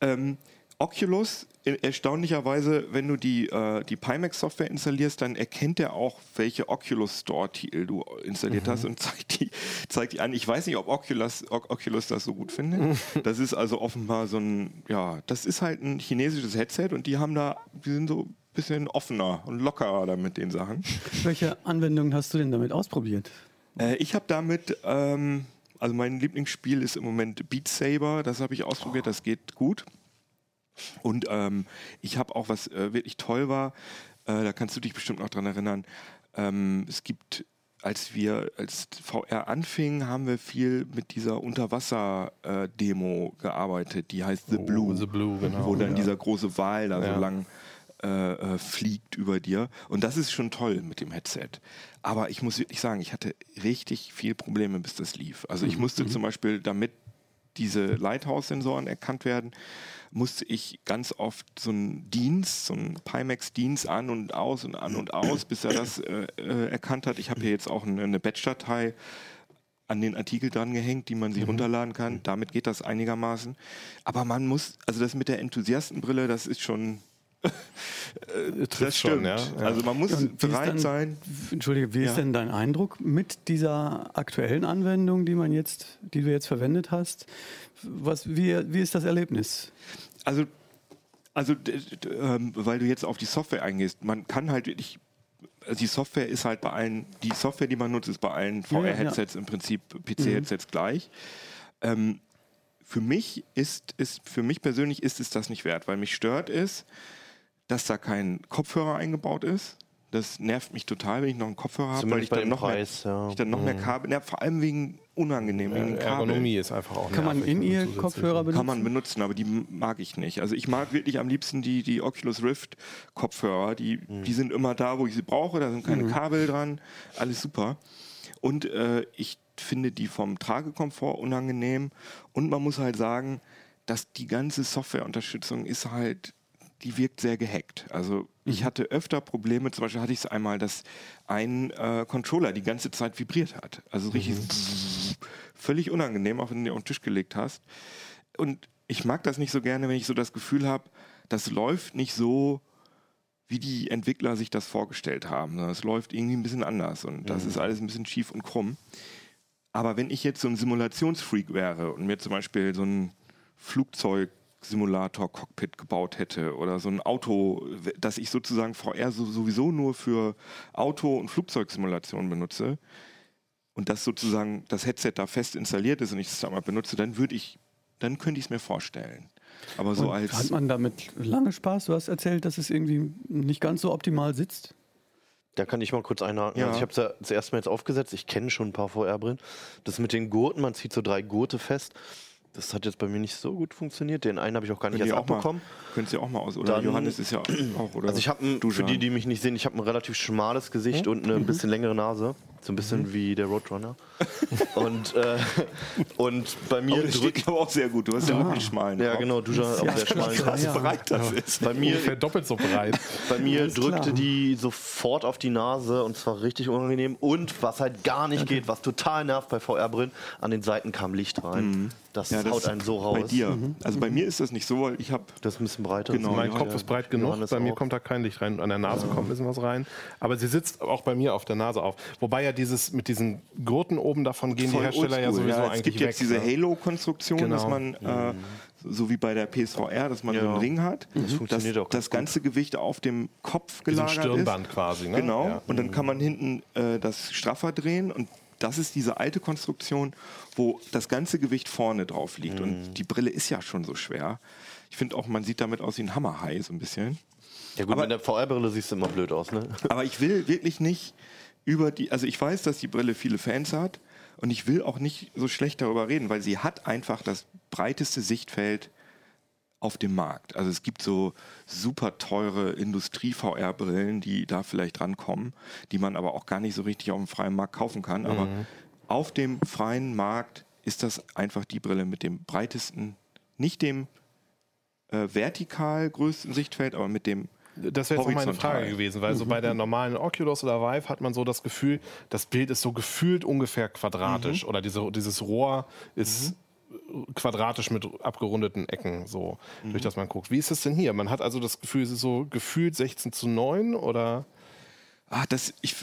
Ähm, Oculus, äh, erstaunlicherweise, wenn du die, äh, die Pimax-Software installierst, dann erkennt er auch, welche Oculus Store-Titel du installiert hast und (laughs) zeigt die, zeigt die an. Ich weiß nicht, ob Oculus, O- Oculus das so gut findet. (laughs) Das ist also offenbar so ein, ja, das ist halt ein chinesisches Headset und die haben da, die sind so ein bisschen offener und lockerer da mit den Sachen. Welche Anwendungen hast du denn damit ausprobiert? Äh, ich habe damit, ähm, also mein Lieblingsspiel ist im Moment Beat Saber, das habe ich ausprobiert, das geht gut. Und ähm, ich habe auch, was äh, wirklich toll war, äh, da kannst du dich bestimmt noch dran erinnern, ähm, es gibt, als wir als VR anfingen, haben wir viel mit dieser Unterwasser-Demo gearbeitet, die heißt The Oh, Blue. The Blue, genau. Wo dann Ja. dieser große Wal da Ja. so lang äh, äh, fliegt über dir. Und das ist schon toll mit dem Headset. Aber ich muss wirklich sagen, ich hatte richtig viel Probleme, bis das lief. Also ich musste zum Beispiel, damit diese Lighthouse-Sensoren erkannt werden, musste ich ganz oft so einen Dienst, so einen Pimax-Dienst an und aus und an und aus, bis er das äh, äh, erkannt hat. Ich habe hier jetzt auch eine, eine Batch-Datei an den Artikel dran gehängt, die man sich runterladen kann. Damit geht das einigermaßen. Aber man muss, also das mit der Enthusiastenbrille, das ist schon. (laughs) äh, das schon, ja. Ja. Also man muss Und ist bereit dann- sein. Entschuldige, wie Ja. ist denn dein Eindruck mit dieser aktuellen Anwendung, die man jetzt, die du jetzt verwendet hast? Was, wie, wie ist das Erlebnis? Also, also ähm, weil du jetzt auf die Software eingehst, man kann halt wirklich. Also die Software ist halt bei allen, die Software, die man nutzt, ist bei allen Ja, ja, ja. VR-Headsets im Prinzip PC-Headsets gleich. Ähm, für mich ist, ist, für mich persönlich ist es das nicht wert, weil mich stört es, dass da kein Kopfhörer eingebaut ist. Das nervt mich total, wenn ich noch einen Kopfhörer habe, weil ich dann noch Preis, mehr, ja. ich dann noch mehr Kabel, ja, vor allem wegen unangenehm, wegen Kabel. Ergonomie ist einfach auch Kann man in ihr Kopfhörer benutzen? Kann man benutzen, aber die mag ich nicht. Also ich mag wirklich am liebsten die, die Oculus Rift Kopfhörer. Die, die sind immer da, wo ich sie brauche. Da sind keine Kabel dran. Alles super. Und äh, ich finde die vom Tragekomfort unangenehm. Und man muss halt sagen, dass die ganze Softwareunterstützung ist halt, die wirkt sehr gehackt. Also ich hatte öfter Probleme, zum Beispiel hatte ich es einmal, dass ein äh, Controller die ganze Zeit vibriert hat. Also richtig völlig unangenehm, auch wenn du den auf den Tisch gelegt hast. Und ich mag das nicht so gerne, wenn ich so das Gefühl habe, das läuft nicht so, wie die Entwickler sich das vorgestellt haben. Es läuft irgendwie ein bisschen anders und das ist alles ein bisschen schief und krumm. Aber wenn ich jetzt so ein Simulationsfreak wäre und mir zum Beispiel so ein Flugzeugsimulator-Cockpit gebaut hätte oder so ein Auto, das ich sozusagen VR so, sowieso nur für Auto- und Flugzeugsimulationen benutze und das sozusagen das Headset da fest installiert ist und ich es da mal benutze, dann würde ich, dann könnte ich es mir vorstellen. Aber so Und als hat man damit lange Spaß? Du hast erzählt, dass es irgendwie nicht ganz so optimal sitzt. Da kann ich mal kurz einhaken. Ja. Also ich habe es ja das erste Mal jetzt aufgesetzt. Ich kenne schon ein paar VR-Brillen. Das mit den Gurten, man zieht so drei Gurte fest. Das hat jetzt bei mir nicht so gut funktioniert. Den einen habe ich auch gar nicht könnt erst abbekommen. könnt ihr auch mal aus. Oder Dann- Johannes ist ja auch, oder? Also ich habe, für die, die mich nicht sehen, ich habe ein relativ schmales Gesicht und eine ein bisschen längere Nase. So ein bisschen wie der Roadrunner. (laughs) und, äh, und bei mir das steht drückt... aber auch sehr gut. Du hast ja wirklich schmalen. Ja, genau, du auf der schmalen Krass Ja. breit das ist. Bei mir, Ungefähr doppelt so breit. (laughs) bei mir drückte klar. die sofort auf die Nase und zwar richtig unangenehm. Und was halt gar nicht geht, was total nervt bei VR-Brillen, an den Seiten kam Licht rein. Das Ja, das haut einen so raus. Bei dir. Also bei mir ist das nicht so, weil ich habe Das ist ein bisschen breiter. Genau, mein ja, Kopf ja. ist breit genug, Johannes bei mir auch. kommt da kein Licht rein. An der Nase kommt ein bisschen was rein. Aber sie sitzt auch bei mir auf der Nase auf. Wobei ja dieses mit diesen Gurten oben davon gehen die voll Hersteller ja sowieso ja, eigentlich Es gibt weg. jetzt diese ne? Halo-Konstruktion, Genau. dass man, äh, so wie bei der PSVR, dass man so Ja. einen Ring hat, das funktioniert auch ganz das ganze Gewicht auf dem Kopf gelagert Stirnband ist. quasi. Ne? Genau. Ja. Und dann kann man hinten äh, das straffer drehen und das ist diese alte Konstruktion, wo das ganze Gewicht vorne drauf liegt. Mhm. Und die Brille ist ja schon so schwer. Ich finde auch, man sieht damit aus wie ein Hammerhai so ein bisschen. Ja gut, Aber- mit der VR-Brille siehst du immer blöd aus, ne? Aber ich will wirklich nicht über die, also ich weiß, dass die Brille viele Fans hat Und ich will auch nicht so schlecht darüber reden, weil sie hat einfach das breiteste Sichtfeld auf dem Markt. Also es gibt so super teure Industrie-VR-Brillen, die da vielleicht rankommen, die man aber auch gar nicht so richtig auf dem freien Markt kaufen kann. Aber Mhm. auf dem freien Markt ist das einfach die Brille mit dem breitesten, nicht dem äh, vertikal größten Sichtfeld, aber mit dem Das wäre jetzt auch meine. Frage gewesen, weil so bei der normalen Oculus oder Vive hat man so das Gefühl, das Bild ist so gefühlt ungefähr quadratisch oder diese, dieses Rohr ist quadratisch mit abgerundeten Ecken, so durch das man guckt. Wie ist es denn hier? Man hat also das Gefühl, es ist so gefühlt 16 zu 9 oder? Ah, das, ich,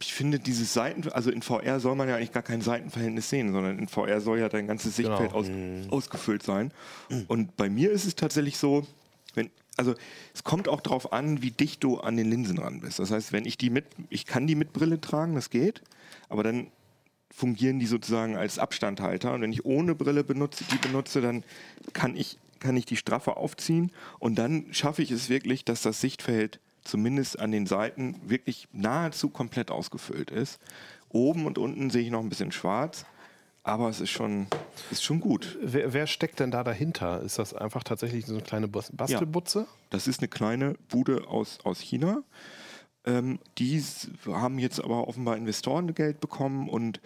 ich finde dieses Seiten, also in VR soll man ja eigentlich gar kein Seitenverhältnis sehen, sondern in VR soll ja dein ganzes Sichtfeld Genau. aus, ausgefüllt sein. Und bei mir ist es tatsächlich so, wenn, also es kommt auch darauf an, wie dicht du an den Linsen ran bist. Das heißt, wenn ich die mit, ich kann die mit Brille tragen, das geht, aber dann fungieren die sozusagen als Abstandhalter. Und wenn ich ohne Brille benutze, die benutze, dann kann ich, kann ich die straffer aufziehen und dann schaffe ich es wirklich, dass das Sichtfeld zumindest an den Seiten wirklich nahezu komplett ausgefüllt ist. Oben und unten sehe ich noch ein bisschen schwarz, aber es ist schon, ist schon gut. Wer, wer steckt denn da dahinter? Ist das einfach tatsächlich so eine kleine Bas- Bastelbutze? Das ist eine kleine Bude aus, aus China. Ähm, die haben jetzt aber offenbar Investorengeld bekommen und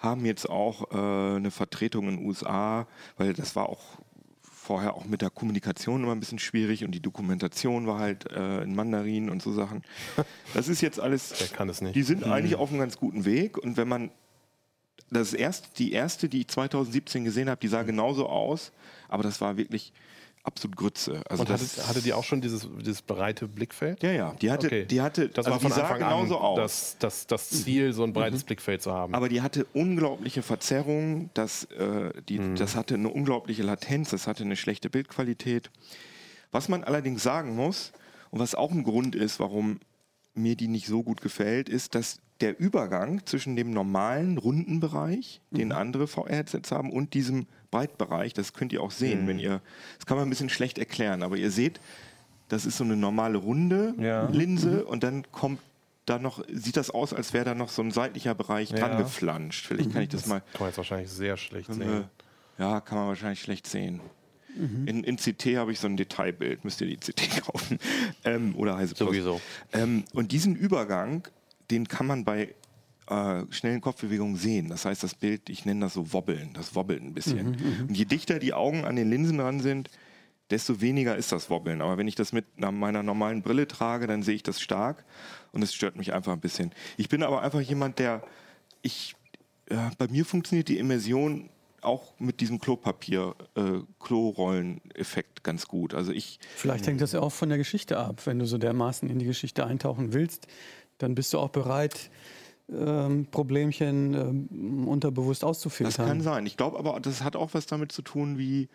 haben jetzt auch äh, eine Vertretung in den USA, weil das war auch vorher auch mit der Kommunikation immer ein bisschen schwierig und die Dokumentation war halt äh, in Mandarin und so Sachen. (laughs) Das ist jetzt alles. Wer kann es nicht? Die sind eigentlich auf einem ganz guten Weg und wenn man das erst, die erste, die ich 2017 gesehen habe, die sah genauso aus, aber das war wirklich absolut Grütze. Also Und das, hatte, die auch schon dieses, dieses breite Blickfeld? ja, ja, die hatte, Okay. die hatte, Das also war von die Anfang genauso an aus. Das, das, das Ziel, so ein breites Blickfeld zu haben. aber die hatte unglaubliche Verzerrungen, das, äh, die, Mhm. das hatte eine unglaubliche Latenz, das hatte eine schlechte Bildqualität. Was man allerdings sagen muss, und was auch ein Grund ist, warum mir die nicht so gut gefällt, ist, dass der Übergang zwischen dem normalen runden Bereich, Mhm. den andere VR-Headsets haben, und diesem Breitbereich, das könnt ihr auch sehen, Mhm. wenn ihr, das kann man ein bisschen schlecht erklären, aber ihr seht, das ist so eine normale runde Ja. Linse und dann kommt da noch, sieht das aus, als wäre da noch so ein seitlicher Bereich Ja. dran geflanscht. Vielleicht kann ich das mal Kann man jetzt wahrscheinlich sehr schlecht sehen. wir- Ja, kann man wahrscheinlich schlecht sehen. In, in CT habe ich so ein Detailbild, müsst ihr die CT (laughs) kaufen. Ähm, oder heiße Post. Sowieso. Ähm, und diesen Übergang, den kann man bei äh, schnellen Kopfbewegungen sehen. Das heißt, das Bild, ich nenne das so wobbeln, das wobbelt ein bisschen. und je dichter die Augen an den Linsen dran sind, desto weniger ist das Wobbeln. Aber wenn ich das mit einer- meiner normalen Brille trage, dann sehe ich das stark und es stört mich einfach ein bisschen. Ich bin aber einfach jemand, der ich äh, bei mir funktioniert die Immersion auch mit diesem Klopapier, äh, Klorollen-Effekt ganz gut. Also ich, Vielleicht hängt das ja auch von der Geschichte ab. Wenn du so dermaßen in die Geschichte eintauchen willst, dann bist du auch bereit, ähm, Problemchen ähm, unterbewusst das auszufiltern. kann sein. Ich glaube aber, das hat auch was damit zu tun, wie,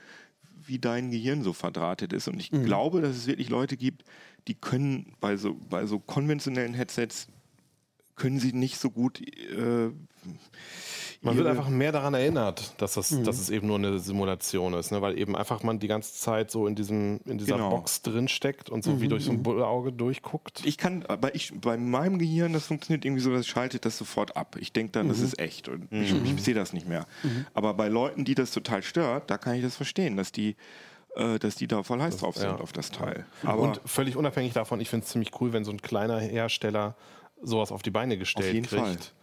wie dein Gehirn so verdrahtet ist. Und ich glaube, dass es wirklich Leute gibt, die können bei so, bei so konventionellen Headsets können sie nicht so gut äh, Man wird einfach mehr daran erinnert, dass, das, dass es eben nur eine Simulation ist, ne? weil eben einfach man die ganze Zeit so in, diesem, in dieser Genau. Box drin steckt und so wie durch so ein Auge durchguckt. Ich kann, aber ich, bei meinem Gehirn, das funktioniert irgendwie so, das schaltet das sofort ab. Ich denke dann, das ist echt und ich, ich sehe das nicht mehr. Aber bei Leuten, die das total stört, da kann ich das verstehen, dass die, äh, dass die da voll heiß drauf sind ja. auf das Teil. Aber und völlig unabhängig davon, ich finde es ziemlich cool, wenn so ein kleiner Hersteller sowas auf die Beine gestellt jeden kriegt,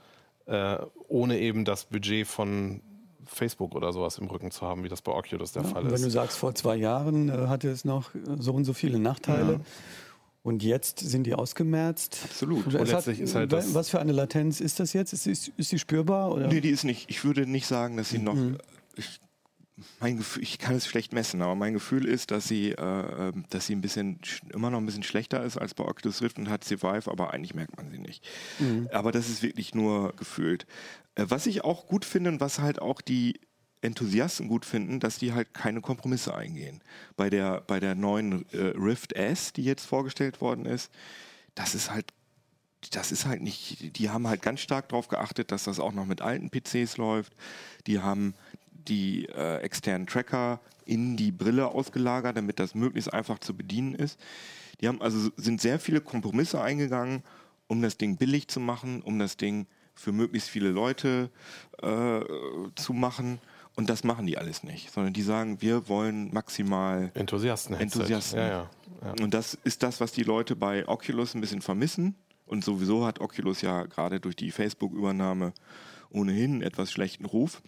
äh, ohne eben das Budget von Facebook oder sowas im Rücken zu haben, wie das bei Oculus der Fall Und wenn du ist. sagst, vor zwei Jahren äh, hatte es noch so und so viele Nachteile. Und jetzt sind die ausgemerzt. Absolut. Und hat, letztlich ist halt das- was für eine Latenz ist das jetzt? Ist, ist, ist die spürbar? Oder? nee, die ist nicht, ich würde nicht sagen, dass sie noch. Mhm. Ich, mein Gefühl, ich kann es schlecht messen, aber mein Gefühl ist, dass sie, äh, ähm, dass sie ein bisschen sch- immer noch ein bisschen schlechter ist als bei Oculus Rift und HTC Vive, aber eigentlich merkt man sie nicht. Aber das ist wirklich nur gefühlt. Äh, was ich auch gut finde und was halt auch die Enthusiasten gut finden, dass die halt keine Kompromisse eingehen. Bei der, bei der neuen äh, Rift S, die jetzt vorgestellt worden ist, das ist halt das ist halt nicht, die haben halt ganz stark darauf geachtet, dass das auch noch mit alten PCs läuft. Die haben die äh, externen Tracker in die Brille ausgelagert, damit das möglichst einfach zu bedienen ist. Die haben also sind sehr viele Kompromisse eingegangen, um das Ding billig zu machen, um das Ding für möglichst viele Leute äh, zu machen. Und das machen die alles nicht, sondern die sagen, wir wollen maximal Enthusiasten. Enthusiasten. Ja, ja, ja. Und das ist das, was die Leute bei Oculus ein bisschen vermissen. Und sowieso hat Oculus ja gerade durch die Facebook-Übernahme ohnehin einen etwas schlechten Ruf.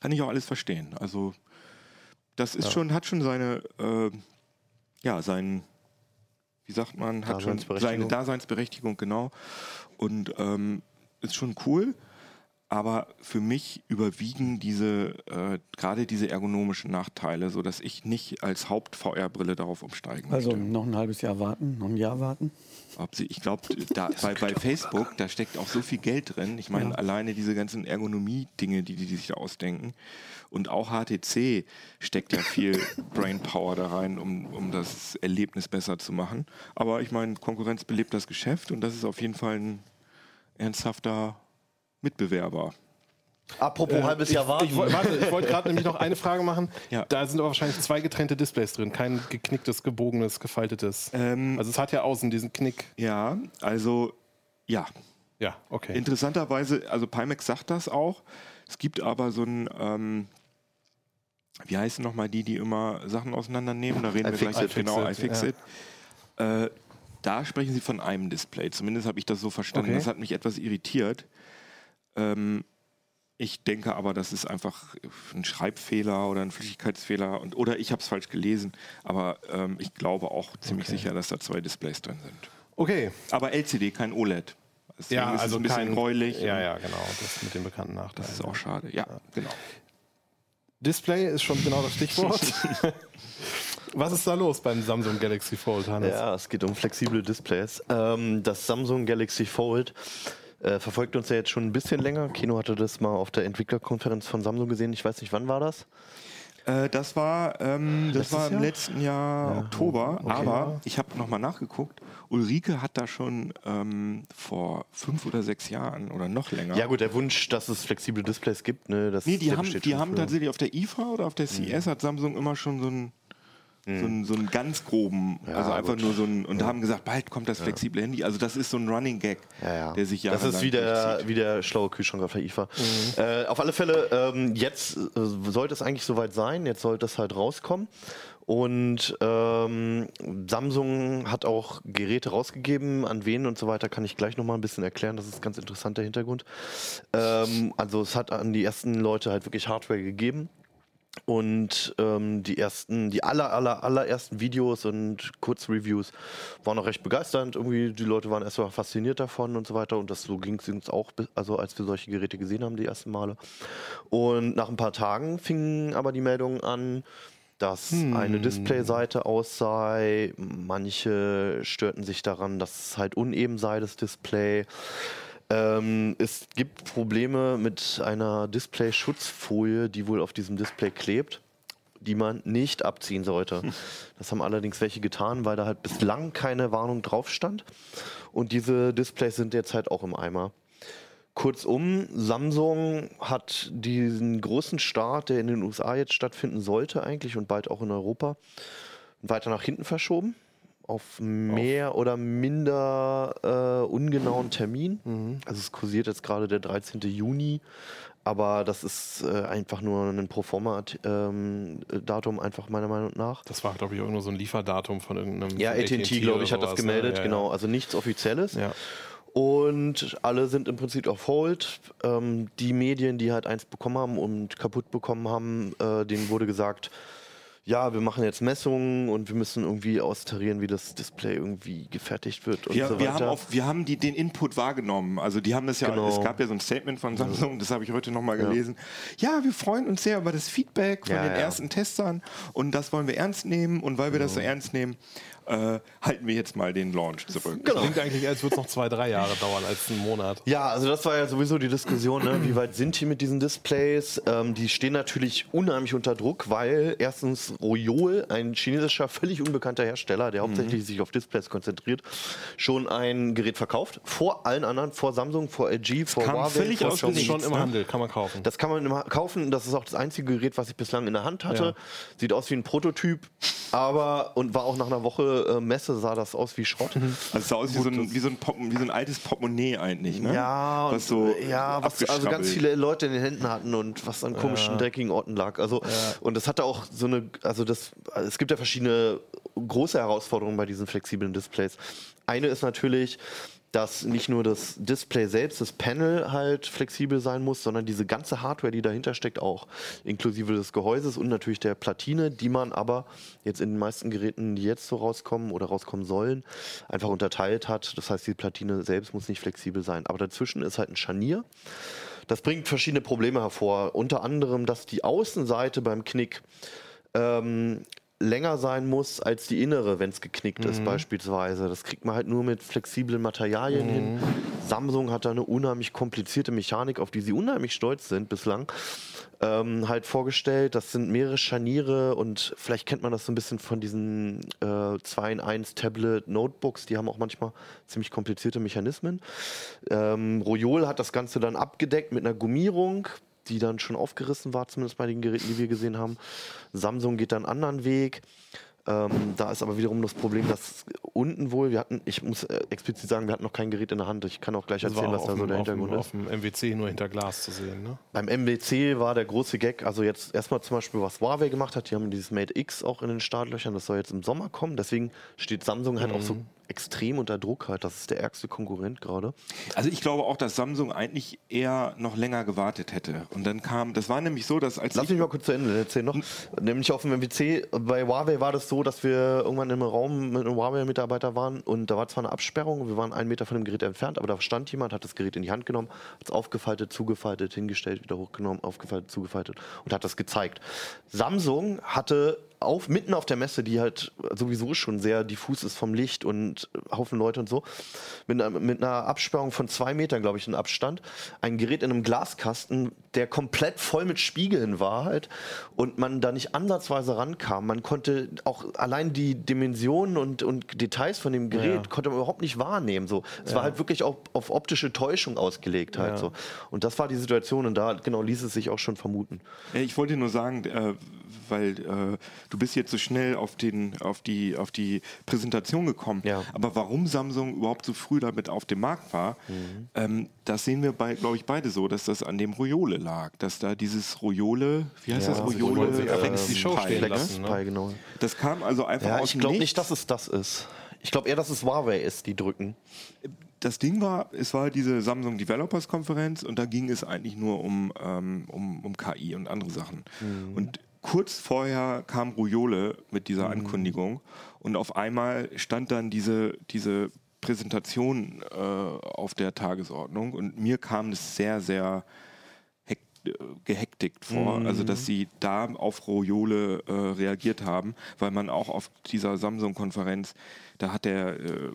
Kann ich auch alles verstehen. Also das ist Ja. schon, hat schon seine, äh, ja, sein, wie sagt man, hat schon Daseinsberechtigung. seine Daseinsberechtigung, genau. Und ähm, ist schon cool. Aber für mich überwiegen diese, äh, gerade diese ergonomischen Nachteile, sodass ich nicht als Haupt-VR-Brille darauf umsteigen Also möchte. noch ein halbes Jahr warten, noch ein Jahr warten. Ob sie, ich glaube, (laughs) bei, bei Facebook, da steckt auch so viel Geld drin. Ich meine, Ja. alleine diese ganzen Ergonomie-Dinge, die, die sich da ausdenken. Und auch HTC steckt ja viel (laughs) Brainpower da rein, um, um das Erlebnis besser zu machen. Aber ich meine, Konkurrenz belebt das Geschäft und das ist auf jeden Fall ein ernsthafter Mitbewerber. Apropos halbes ich, Jahr warten. Ich, ich wollte gerade nämlich noch eine Frage machen. Ja. Da sind aber wahrscheinlich zwei getrennte Displays drin, kein geknicktes, gebogenes, gefaltetes. Ähm, also es hat ja außen diesen Knick. Ja, also ja, Ja, okay. Interessanterweise, also Pimax sagt das auch. Es gibt aber so ein, ähm, wie heißen nochmal die, die immer Sachen auseinandernehmen? Da reden wir iFixit. gleich genau, iFixit, iFixit. Äh, da sprechen sie von einem Display. Zumindest habe ich das so verstanden. Okay. Das hat mich etwas irritiert. Ähm, ich denke aber, das ist einfach ein Schreibfehler oder ein Flüchtigkeitsfehler und, oder ich habe es falsch gelesen. Aber ähm, ich glaube auch ziemlich sicher, dass da zwei Displays drin sind. Okay. Aber LCD, kein OLED. Deswegen Ja, ist also es ein bisschen kein, gräulich. Ja, ja, genau. Das mit dem bekannten Nachteil. Das ist auch schade. Ja, genau. Display ist schon genau das Stichwort. (laughs) Was ist da los beim Samsung Galaxy Fold, Hannes? Ja, es geht um flexible Displays. Ähm, das Samsung Galaxy Fold äh, verfolgt uns ja jetzt schon ein bisschen länger. Kino hatte das mal auf der Entwicklerkonferenz von Samsung gesehen. Ich weiß nicht, wann war das? Äh, das war, ähm, das Letztes war im Jahr? letzten Jahr Oktober, aber ich habe nochmal nachgeguckt. Ulrike hat da schon ähm, vor fünf oder sechs Jahren oder noch länger. Ja gut, der Wunsch, dass es flexible Displays gibt, ne, das Nee, die haben, die haben tatsächlich auf der IFA oder auf der CS hat Samsung immer schon so einen, so einen, so einen ganz groben, also einfach gut. nur so ein, und haben gesagt, bald kommt das flexible Handy. Also das ist so ein Running Gag, Ja, ja. der sich Das jahrelang ist wie der, wie der schlaue Kühlschrank auf der IFA. Äh, auf alle Fälle, ähm, jetzt äh, sollte es eigentlich soweit sein, jetzt sollte es halt rauskommen. Und ähm, Samsung hat auch Geräte rausgegeben, an wen und so weiter kann ich gleich nochmal ein bisschen erklären. Das ist ganz interessant, der Hintergrund. Ähm, also es hat an die ersten Leute halt wirklich Hardware gegeben. Und ähm, die ersten, die aller, aller, allerersten Videos und Kurzreviews waren auch recht begeisternd. Irgendwie, die Leute waren erstmal fasziniert davon und so weiter. Und das so ging es uns auch, also als wir solche Geräte gesehen haben, die ersten Male. Und nach ein paar Tagen fingen aber die Meldungen an, dass eine Displayseite aus sei. Manche störten sich daran, dass es halt uneben sei, das Display. Ähm, es gibt Probleme mit einer Display-Schutzfolie, die wohl auf diesem Display klebt, die man nicht abziehen sollte. Das haben allerdings welche getan, weil da halt bislang keine Warnung drauf stand. Und diese Displays sind jetzt halt auch im Eimer. Kurzum, Samsung hat diesen großen Start, der in den USA jetzt stattfinden sollte eigentlich und bald auch in Europa, weiter nach hinten verschoben. Auf mehr oder minder äh, ungenauen Termin. Also es kursiert jetzt gerade der 13. Juni, aber das ist äh, einfach nur ein Proforma-Datum, einfach meiner Meinung nach. Das war, glaube ich, auch nur so ein Lieferdatum von irgendeinem. Ja, AT&T, glaube ich, hat das ne? gemeldet, Ja, genau. Ja. Also nichts Offizielles. Ja. Und alle sind im Prinzip auf Hold. Ähm, die Medien, die halt eins bekommen haben und kaputt bekommen haben, äh, denen wurde gesagt, ja, wir machen jetzt Messungen und wir müssen irgendwie austarieren, wie das Display irgendwie gefertigt wird und Wir, so wir weiter. haben, auch, wir haben die, den Input wahrgenommen. Also die haben das ja, Genau. es gab ja so ein Statement von Samsung, das habe ich heute nochmal gelesen. Ja, wir freuen uns sehr über das Feedback von Ja, den ja. ersten Testern und das wollen wir ernst nehmen und weil wir das so ernst nehmen, äh, halten wir jetzt mal den Launch zurück. Genau. Klingt eigentlich, als würde es noch zwei, drei Jahre dauern als einen Monat. Ja, also das war ja sowieso die Diskussion, ne? wie weit sind die mit diesen Displays? Ähm, die stehen natürlich unheimlich unter Druck, weil erstens Royol, ein chinesischer, völlig unbekannter Hersteller, der hauptsächlich sich auf Displays konzentriert, schon ein Gerät verkauft. Vor allen anderen, vor Samsung, vor LG, vor kam Huawei, völlig vor aus dem Das ist Xiaomi. schon im ne? Handel, kann man kaufen. Das kann man immer kaufen. Das ist auch das einzige Gerät, was ich bislang in der Hand hatte. Sieht aus wie ein Prototyp, aber und war auch nach einer Woche äh, Messe sah das aus wie Schrott. Also es sah aus wie so, ein, wie, so ein Pop, wie so ein altes Portemonnaie eigentlich, ne? Ja, was so ja, was also ganz viele Leute in den Händen hatten und was an komischen, dreckigen Orten lag. Also, und das hatte auch so eine, also das, es gibt ja verschiedene große Herausforderungen bei diesen flexiblen Displays. Eine ist natürlich, dass nicht nur das Display selbst, das Panel halt flexibel sein muss, sondern diese ganze Hardware, die dahinter steckt, auch. Inklusive des Gehäuses und natürlich der Platine, die man aber jetzt in den meisten Geräten, die jetzt so rauskommen oder rauskommen sollen, einfach unterteilt hat. Das heißt, die Platine selbst muss nicht flexibel sein. Aber dazwischen ist halt ein Scharnier. Das bringt verschiedene Probleme hervor. Unter anderem, dass die Außenseite beim Knick ähm, länger sein muss als die innere, wenn es geknickt ist beispielsweise. Das kriegt man halt nur mit flexiblen Materialien hin. Samsung hat da eine unheimlich komplizierte Mechanik, auf die sie unheimlich stolz sind bislang, ähm, halt vorgestellt. Das sind mehrere Scharniere und vielleicht kennt man das so ein bisschen von diesen äh, 2 in 1 Tablet Notebooks, die haben auch manchmal ziemlich komplizierte Mechanismen. Ähm, Royol hat das Ganze dann abgedeckt mit einer Gummierung, die dann schon aufgerissen war, zumindest bei den Geräten, die wir gesehen haben. Samsung geht dann einen anderen Weg. Ähm, da ist aber wiederum das Problem, dass unten wohl, wir hatten, ich muss äh, explizit sagen, wir hatten noch kein Gerät in der Hand. Ich kann auch gleich Das erzählen, was da so der auf, dem, Hintergrund auf ist. dem MWC nur hinter Glas zu sehen. Ne? Beim MWC war der große Gag, also jetzt erstmal zum Beispiel, was Huawei gemacht hat, die haben dieses Mate X auch in den Startlöchern, das soll jetzt im Sommer kommen, deswegen steht Samsung halt auch so extrem unter Druck halt, das ist der ärgste Konkurrent gerade. Also ich glaube auch, dass Samsung eigentlich eher noch länger gewartet hätte. Und dann kam, das war nämlich so, dass als Lass ich, mich mal kurz zu Ende erzählen noch. Nämlich auf dem MWC, bei Huawei war das so, dass wir irgendwann im Raum mit einem Huawei-Mitarbeiter waren und da war zwar eine Absperrung, wir waren einen Meter von dem Gerät entfernt, aber da stand jemand, hat das Gerät in die Hand genommen, hat es aufgefaltet, zugefaltet, hingestellt, wieder hochgenommen, aufgefaltet, zugefaltet und hat das gezeigt. Samsung hatte auf, mitten auf der Messe, die halt sowieso schon sehr diffus ist vom Licht und Haufen Leute und so, mit einer, mit einer Absperrung von zwei Metern, glaube ich, in Abstand, ein Gerät in einem Glaskasten, der komplett voll mit Spiegeln war halt und man da nicht ansatzweise rankam. Man konnte auch allein die Dimensionen und, und Details von dem Gerät konnte man überhaupt nicht wahrnehmen. So. Es war halt wirklich auch auf optische Täuschung ausgelegt halt so. Und das war die Situation und da genau ließ es sich auch schon vermuten. Ja, ich wollte nur sagen, äh, weil äh, du bist jetzt so schnell auf, den, auf, die, auf die Präsentation gekommen. Ja. Aber warum Samsung überhaupt so früh damit auf dem Markt war, ähm, das sehen wir, bei, glaube ich, beide so, dass das an dem Royole lag. Dass da dieses Royole, wie heißt Ja, das also Royole? wollten sie einfach Flex die Show Pi, stehen ne? lassen. ne? Genau. Das kam also einfach Ja, aus ich dem glaube Nichts. nicht, dass es das ist. Ich glaube eher, dass es Huawei ist, die drücken. das Ding war, es war diese Samsung Developers Konferenz und da ging es eigentlich nur um, ähm, um, um KI und andere Sachen. Und kurz vorher kam Rujole mit dieser Ankündigung und auf einmal stand dann diese, diese Präsentation äh, auf der Tagesordnung und mir kam es sehr, sehr gehektigt vor, also dass sie da auf Royole äh, reagiert haben, weil man auch auf dieser Samsung-Konferenz, da hat der äh,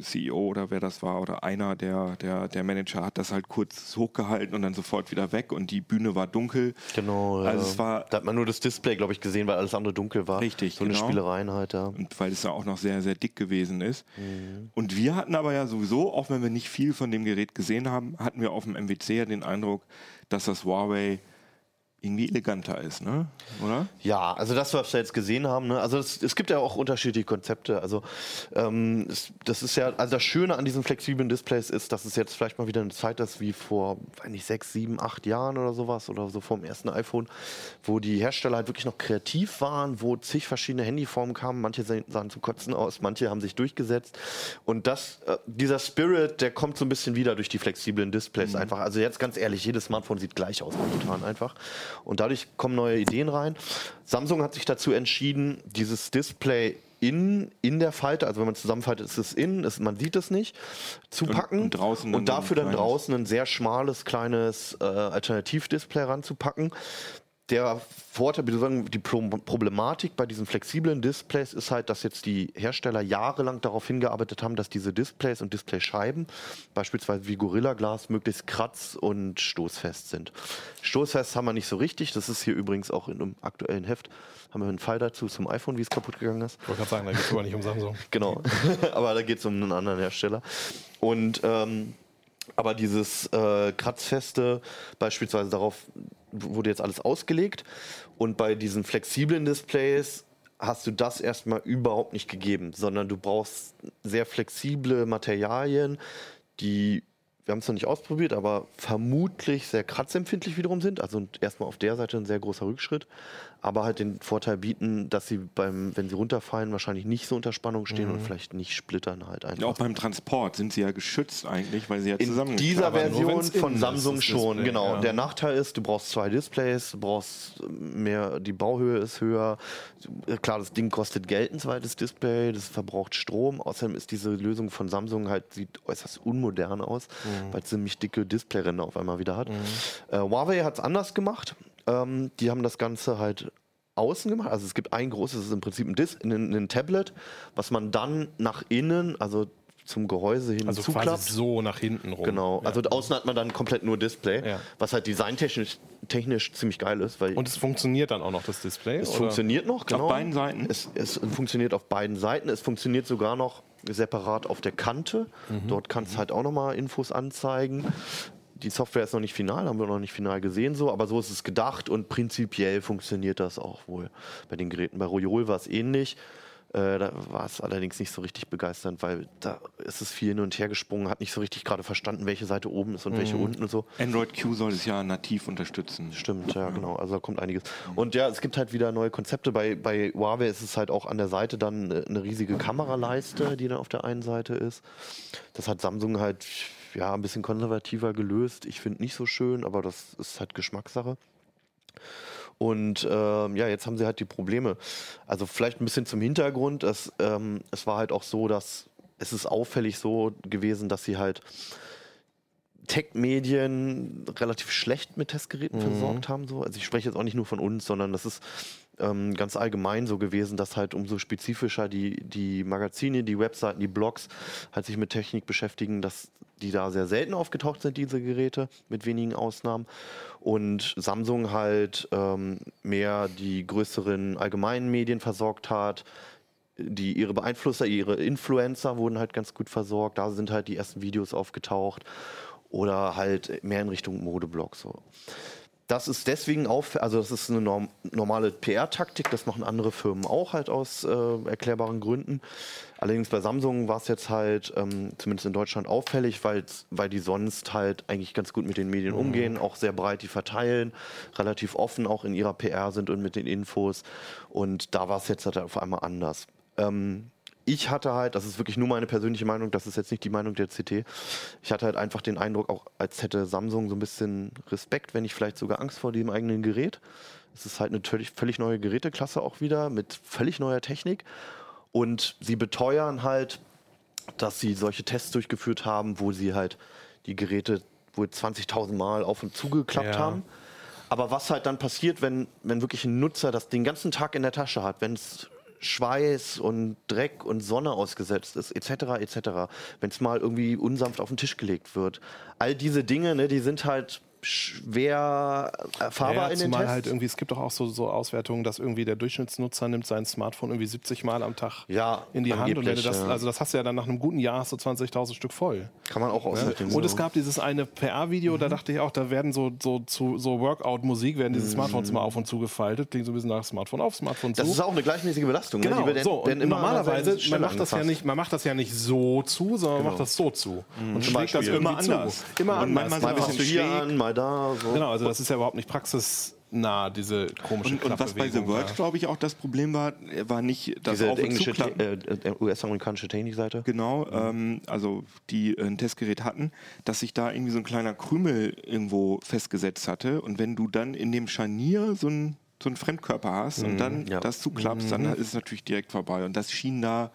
CEO oder wer das war oder einer der, der, der Manager hat das halt kurz hochgehalten und dann sofort wieder weg und die Bühne war dunkel. Genau. Also ja. es war da hat man nur das Display, glaube ich, gesehen, weil alles andere dunkel war. Richtig, So eine genau. Spielereien halt, ja. und weil es ja auch noch sehr, sehr dick gewesen ist. Mhm. Und wir hatten aber ja sowieso, auch wenn wir nicht viel von dem Gerät gesehen haben, hatten wir auf dem MWC ja den Eindruck, dass das Huawei irgendwie eleganter ist, ne? Oder? Ja, also das, was wir jetzt gesehen haben, ne? also es, es gibt ja auch unterschiedliche Konzepte. Also ähm, es, das ist ja, also das Schöne an diesen flexiblen Displays ist, dass es jetzt vielleicht mal wieder eine Zeit ist wie vor, weiß nicht, sechs, sieben, acht Jahren oder sowas oder so vom ersten iPhone, wo die Hersteller halt wirklich noch kreativ waren, wo zig verschiedene Handyformen kamen. Manche sahen zum Kotzen aus, manche haben sich durchgesetzt. Und das, äh, dieser Spirit, der kommt so ein bisschen wieder durch die flexiblen Displays einfach. Also jetzt ganz ehrlich, jedes Smartphone sieht gleich aus momentan einfach. Und dadurch kommen neue Ideen rein. Samsung hat sich dazu entschieden, dieses Display in, in der Falte, also wenn man zusammenfaltet, ist es innen, ist, man sieht es nicht, zu Und- packen und draußen und dafür dann draußen ein sehr schmales, kleines äh, Alternativdisplay ranzupacken. Der Vorteil, beziehungsweise die Pro- Problematik bei diesen flexiblen Displays ist halt, dass jetzt die Hersteller jahrelang darauf hingearbeitet haben, dass diese Displays und Displayscheiben, beispielsweise wie Gorilla Glas, möglichst kratz- und stoßfest sind. Stoßfest haben wir nicht so richtig. Das ist hier übrigens auch in einem aktuellen Heft. Haben wir einen Fall dazu zum iPhone, wie es kaputt gegangen ist. Ich wollte gerade sagen, da geht es aber nicht um Samsung. (laughs) Genau. (laughs) aber da geht es um einen anderen Hersteller. Und ähm, aber dieses äh, Kratzfeste, beispielsweise darauf wurde jetzt alles ausgelegt. Und bei diesen flexiblen Displays hast du das erstmal überhaupt nicht gegeben, sondern du brauchst sehr flexible Materialien, die wir haben es noch nicht ausprobiert, aber vermutlich sehr kratzempfindlich wiederum sind. Also erstmal auf der Seite ein sehr großer Rückschritt, aber halt den Vorteil bieten, dass sie beim, wenn sie runterfallen, wahrscheinlich nicht so unter Spannung stehen mhm. und vielleicht nicht splittern halt einfach. Ja, auch beim Transport sind sie ja geschützt eigentlich, weil sie ja zusammen. In dieser Version von Samsung schon, Display, genau. Ja. Der Nachteil ist, du brauchst zwei Displays, du brauchst mehr, die Bauhöhe ist höher. Klar, das Ding kostet Geld, ein zweites Display, das verbraucht Strom. Außerdem ist diese Lösung von Samsung halt, sieht äußerst unmodern aus. Mhm mhm. weil es ziemlich dicke Displayränder auf einmal wieder hat. Mhm. Äh, Huawei hat es anders gemacht. Ähm, die haben das Ganze halt außen gemacht. Also es gibt ein großes, das ist im Prinzip ein, Dis ein, ein Tablet, was man dann nach innen, also zum Gehäuse hin also zuklappt. so nach hinten rum. Genau, also ja. außen hat man dann komplett nur Display, ja. was halt designtechnisch technisch ziemlich geil ist. Weil Und es funktioniert dann auch noch, das Display? Es oder? funktioniert noch, genau. Auf beiden Seiten? Es, es, funktioniert auf beiden Seiten. Es funktioniert sogar noch separat auf der Kante. Mhm. Dort kannst du halt auch nochmal Infos anzeigen. Die Software ist noch nicht final, haben wir noch nicht final gesehen so, aber so ist es gedacht und prinzipiell funktioniert das auch wohl bei den Geräten. Bei Royol war es ähnlich. Äh, da war es allerdings nicht so richtig begeisternd, weil da ist es viel hin und her gesprungen, hat nicht so richtig gerade verstanden, welche Seite oben ist und mhm. welche unten und so. Android Q soll es ja nativ unterstützen. Stimmt, ja, genau. Also da kommt einiges. Und ja, es gibt halt wieder neue Konzepte. Bei, bei Huawei ist es halt auch an der Seite dann eine riesige Kameraleiste, die dann auf der einen Seite ist. Das hat Samsung halt ja ein bisschen konservativer gelöst. Ich finde nicht so schön, aber das ist halt Geschmackssache. Und ähm, ja, jetzt haben sie halt die Probleme. Also vielleicht ein bisschen zum Hintergrund. Es, ähm, es war halt auch so, dass es ist auffällig so gewesen, dass sie halt Tech-Medien relativ schlecht mit Testgeräten mhm. versorgt haben. So. Also ich spreche jetzt auch nicht nur von uns, sondern das ist ähm, ganz allgemein so gewesen, dass halt umso spezifischer die, die Magazine, die Webseiten, die Blogs halt sich mit Technik beschäftigen, dass die da sehr selten aufgetaucht sind, diese Geräte, mit wenigen Ausnahmen. Und Samsung halt ähm, mehr die größeren allgemeinen Medien versorgt hat, die ihre Beeinflusser, ihre Influencer wurden halt ganz gut versorgt. Da sind halt die ersten Videos aufgetaucht oder halt mehr in Richtung Modeblog so. Das ist deswegen auf, also das ist eine norm normale PR-Taktik, das machen andere Firmen auch halt aus äh, erklärbaren Gründen. Allerdings bei Samsung war es jetzt halt ähm, zumindest in Deutschland auffällig, weil die sonst halt eigentlich ganz gut mit den Medien mhm. umgehen, auch sehr breit die verteilen, relativ offen auch in ihrer PR sind und mit den Infos. Und da war es jetzt halt auf einmal anders. Ähm, ich hatte halt, das ist wirklich nur meine persönliche Meinung, das ist jetzt nicht die Meinung der CT, ich hatte halt einfach den Eindruck, auch als hätte Samsung so ein bisschen Respekt, wenn nicht vielleicht sogar Angst vor dem eigenen Gerät. Es ist halt eine völlig, völlig neue Geräteklasse auch wieder mit völlig neuer Technik. Und sie beteuern halt, dass sie solche Tests durchgeführt haben, wo sie halt die Geräte wohl 20.000 Mal auf und zugeklappt ja. haben. Aber was halt dann passiert, wenn, wenn wirklich ein Nutzer das den ganzen Tag in der Tasche hat, wenn es Schweiß und Dreck und Sonne ausgesetzt ist, etc., etc., wenn es mal irgendwie unsanft auf den Tisch gelegt wird. All diese Dinge, ne, die sind halt schwer erfahrbar ja, in den Tests. halt irgendwie, es gibt doch auch so, so Auswertungen, dass irgendwie der Durchschnittsnutzer nimmt sein Smartphone irgendwie 70 Mal am Tag ja, in die Hand. Und wenn du das, ja. also das hast du ja dann nach einem guten Jahr hast du 20.000 Stück voll. Kann man auch auswerten. Ja? Und es gab dieses eine PR-Video, mhm. da dachte ich auch, da werden so, so, so, so Workout-Musik, werden diese mhm. Smartphones immer auf und zu gefaltet. Klingt so ein bisschen nach Smartphone auf, Smartphone zu. Das ist auch eine gleichmäßige Belastung. Ne? Genau, ne? so. Und normalerweise, man macht, das ja nicht, man macht das ja nicht so zu, sondern genau. man macht das so zu. Mhm. Und schlägt das immer anders. Immer anders. Mal ein bisschen hier an, mal da. Genau, also das ist ja überhaupt nicht praxisnah, diese komische Und, und was bei The Verge, glaube ich, auch das Problem war, war nicht das Diese englische, äh, äh US-amerikanische Technikseite. Genau, ähm, also die ein Testgerät hatten, dass sich da irgendwie so ein kleiner Krümel irgendwo festgesetzt hatte. Und wenn du dann in dem Scharnier so ein so einen Fremdkörper hast und mhm, dann ja. das zuklappst, dann mhm. ist es natürlich direkt vorbei. Und das schien da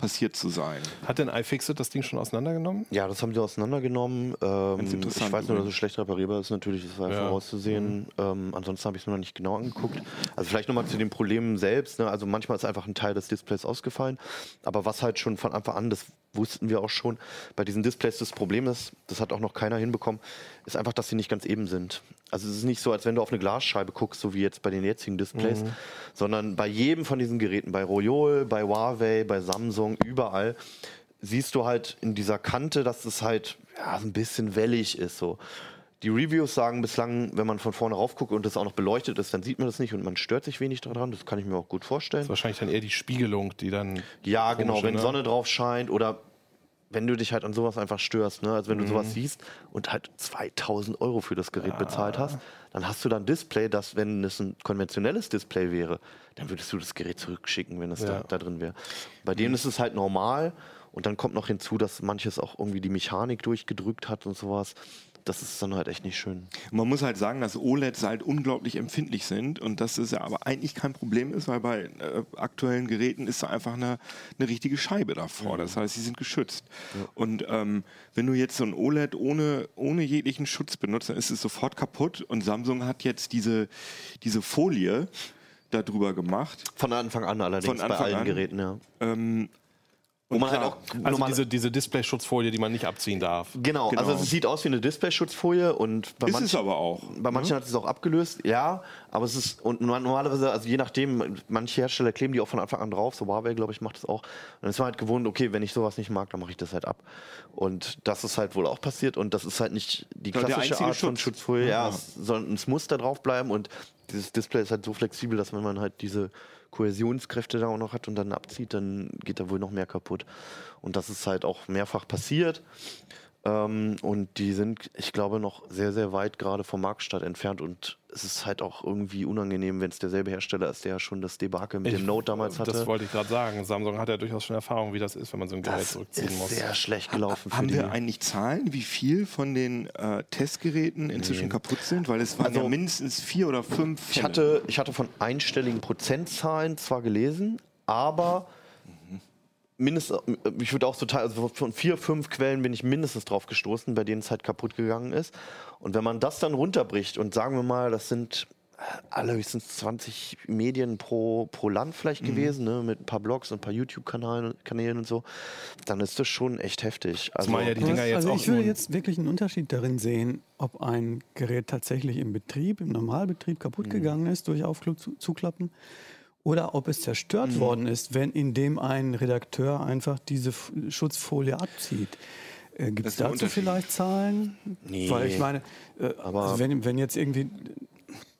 passiert zu sein. Hat denn iFixit das Ding schon auseinandergenommen? Ja, das haben sie auseinandergenommen. Ähm, ich weiß nur, dass es schlecht reparierbar ist, natürlich, das war ja. vorauszusehen. Mhm. Ähm, ansonsten habe ich es mir noch nicht genau angeguckt. Also vielleicht nochmal zu den Problemen selbst. Ne? Also manchmal ist einfach ein Teil des Displays ausgefallen. Aber was halt schon von Anfang an, das wussten wir auch schon, bei diesen Displays das Problem ist, das hat auch noch keiner hinbekommen, ist einfach, dass sie nicht ganz eben sind. Also es ist nicht so, als wenn du auf eine Glasscheibe guckst, so wie jetzt bei den jetzigen Displays, mhm. sondern bei jedem von diesen Geräten, bei Royol, bei Huawei, bei Samsung, überall, siehst du halt in dieser Kante, dass es halt ja, ein bisschen wellig ist. So. Die Reviews sagen bislang, wenn man von vorne raufguckt und das auch noch beleuchtet ist, dann sieht man das nicht und man stört sich wenig daran. Das kann ich mir auch gut vorstellen. Das ist wahrscheinlich dann eher die Spiegelung, die dann. Ja, genau, wenn ne? Sonne drauf scheint oder wenn du dich halt an sowas einfach störst, ne? also wenn du Mhm. sowas siehst und halt 2000 Euro für das Gerät bezahlt hast, dann hast du dann ein Display, das, wenn es ein konventionelles Display wäre, dann würdest du das Gerät zurückschicken, wenn es da, Ja. da drin wäre. Bei denen ist es halt normal und dann kommt noch hinzu, dass manches auch irgendwie die Mechanik durchgedrückt hat und sowas. Das ist dann halt echt nicht schön. Man muss halt sagen, dass OLEDs halt unglaublich empfindlich sind und dass es ja aber eigentlich kein Problem ist, weil bei äh, aktuellen Geräten ist da einfach eine, eine richtige Scheibe davor. Das heißt, sie sind geschützt. Und ähm, wenn du jetzt so ein OLED ohne, ohne jeglichen Schutz benutzt, dann ist es sofort kaputt. Und Samsung hat jetzt diese, diese Folie darüber gemacht. Von Anfang an allerdings Von bei Anfang allen an. Geräten, ja. Ähm, Wo man halt auch Also diese, diese Display-Schutzfolie, die man nicht abziehen darf. Genau, Genau. also es sieht aus wie eine Displayschutzfolie und bei ist manchen, es aber auch. bei manchen hat es auch abgelöst, ja, aber es ist und no- normalerweise, also je nachdem, manche Hersteller kleben die auch von Anfang an drauf, so Huawei, glaube ich, macht das auch. Und dann ist man halt gewohnt, okay, wenn ich sowas nicht mag, dann mache ich das halt ab. Und das ist halt wohl auch passiert und das ist halt nicht die klassische Art von Schutz. Schutzfolie, ja, Ja. es, sondern es muss da drauf bleiben und dieses Display ist halt so flexibel, dass wenn man halt diese Kohäsionskräfte da auch noch hat und dann abzieht, dann geht da wohl noch mehr kaputt. Und das ist halt auch mehrfach passiert. Ähm, und die sind, ich glaube, noch sehr, sehr weit gerade vom Marktstart entfernt. Und es ist halt auch irgendwie unangenehm, wenn es derselbe Hersteller ist, der ja schon das Debakel mit dem Note damals hatte. Das wollte ich gerade sagen. Samsung hat ja durchaus schon Erfahrung, wie das ist, wenn man so ein Gerät das zurückziehen ist muss. sehr schlecht gelaufen für Haben die. wir eigentlich Zahlen, wie viel von den äh, Testgeräten inzwischen kaputt sind? Weil es waren Also- ja mindestens vier oder fünf. Ich hatte, ich hatte von einstelligen Prozentzahlen zwar gelesen, aber mindestens, ich würde auch so teil, also von vier, fünf Quellen bin ich mindestens drauf gestoßen, bei denen es halt kaputt gegangen ist. Und wenn man das dann runterbricht und sagen wir mal, das sind allerhöchstens 20 Medien pro, pro Land vielleicht gewesen, ne, mit ein paar Blogs und ein paar YouTube-Kanälen Kanälen und so, dann ist das schon echt heftig. Also, Zumal ja die Dinger jetzt also auch ich würde jetzt wirklich einen Unterschied darin sehen, ob ein Gerät tatsächlich im Betrieb, im Normalbetrieb kaputt Mhm. gegangen ist durch Aufklug zu, zuklappen oder ob es zerstört Mhm. worden ist, wenn indem ein Redakteur einfach diese F Schutzfolie abzieht. Äh, Gibt es dazu vielleicht Zahlen? Nee. Weil ich meine, äh, Aber- also wenn, wenn jetzt irgendwie,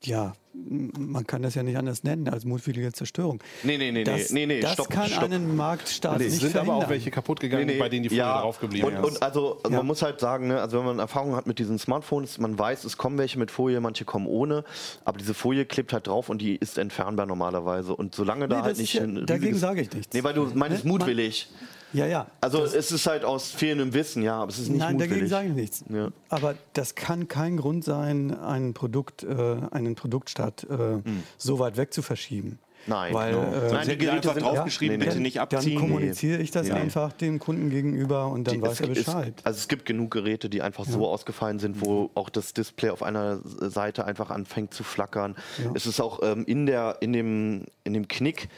ja, man kann das ja nicht anders nennen als mutwillige Zerstörung. Nee, nee, nee, das, nee, nee, das stopp, kann stopp. einen Marktstart Es nicht sind aber verhindern. auch welche kaputt gegangen, bei denen die Folie draufgeblieben und, ist. Und also Ja. man muss halt sagen, ne, also wenn man Erfahrung hat mit diesen Smartphones, man weiß, es kommen welche mit Folie, manche kommen ohne, aber diese Folie klebt halt drauf und die ist entfernbar normalerweise. Und solange da Nee, halt nicht ist ja, dagegen sage ich nichts. Nee, weil du meinst Ne? mutwillig. Ja, ja. Also es ist halt aus fehlendem Wissen, ja, aber es ist nicht Nein, mutwillig. dagegen sage ich nichts. Ja. Aber das kann kein Grund sein, ein Produkt, äh, einen Produktstart äh, so weit weg zu verschieben. Nein, Weil, genau. äh, Nein, die Geräte sind draufgeschrieben, nee. bitte nicht Dann abziehen. kommuniziere ich das Ja. einfach dem Kunden gegenüber und dann Die- weiß es, er es, Bescheid. also es gibt genug Geräte, die einfach so ausgefallen sind, wo auch das Display auf einer Seite einfach anfängt zu flackern. Ja. Es ist auch ähm, in, der, in, dem, in dem Knick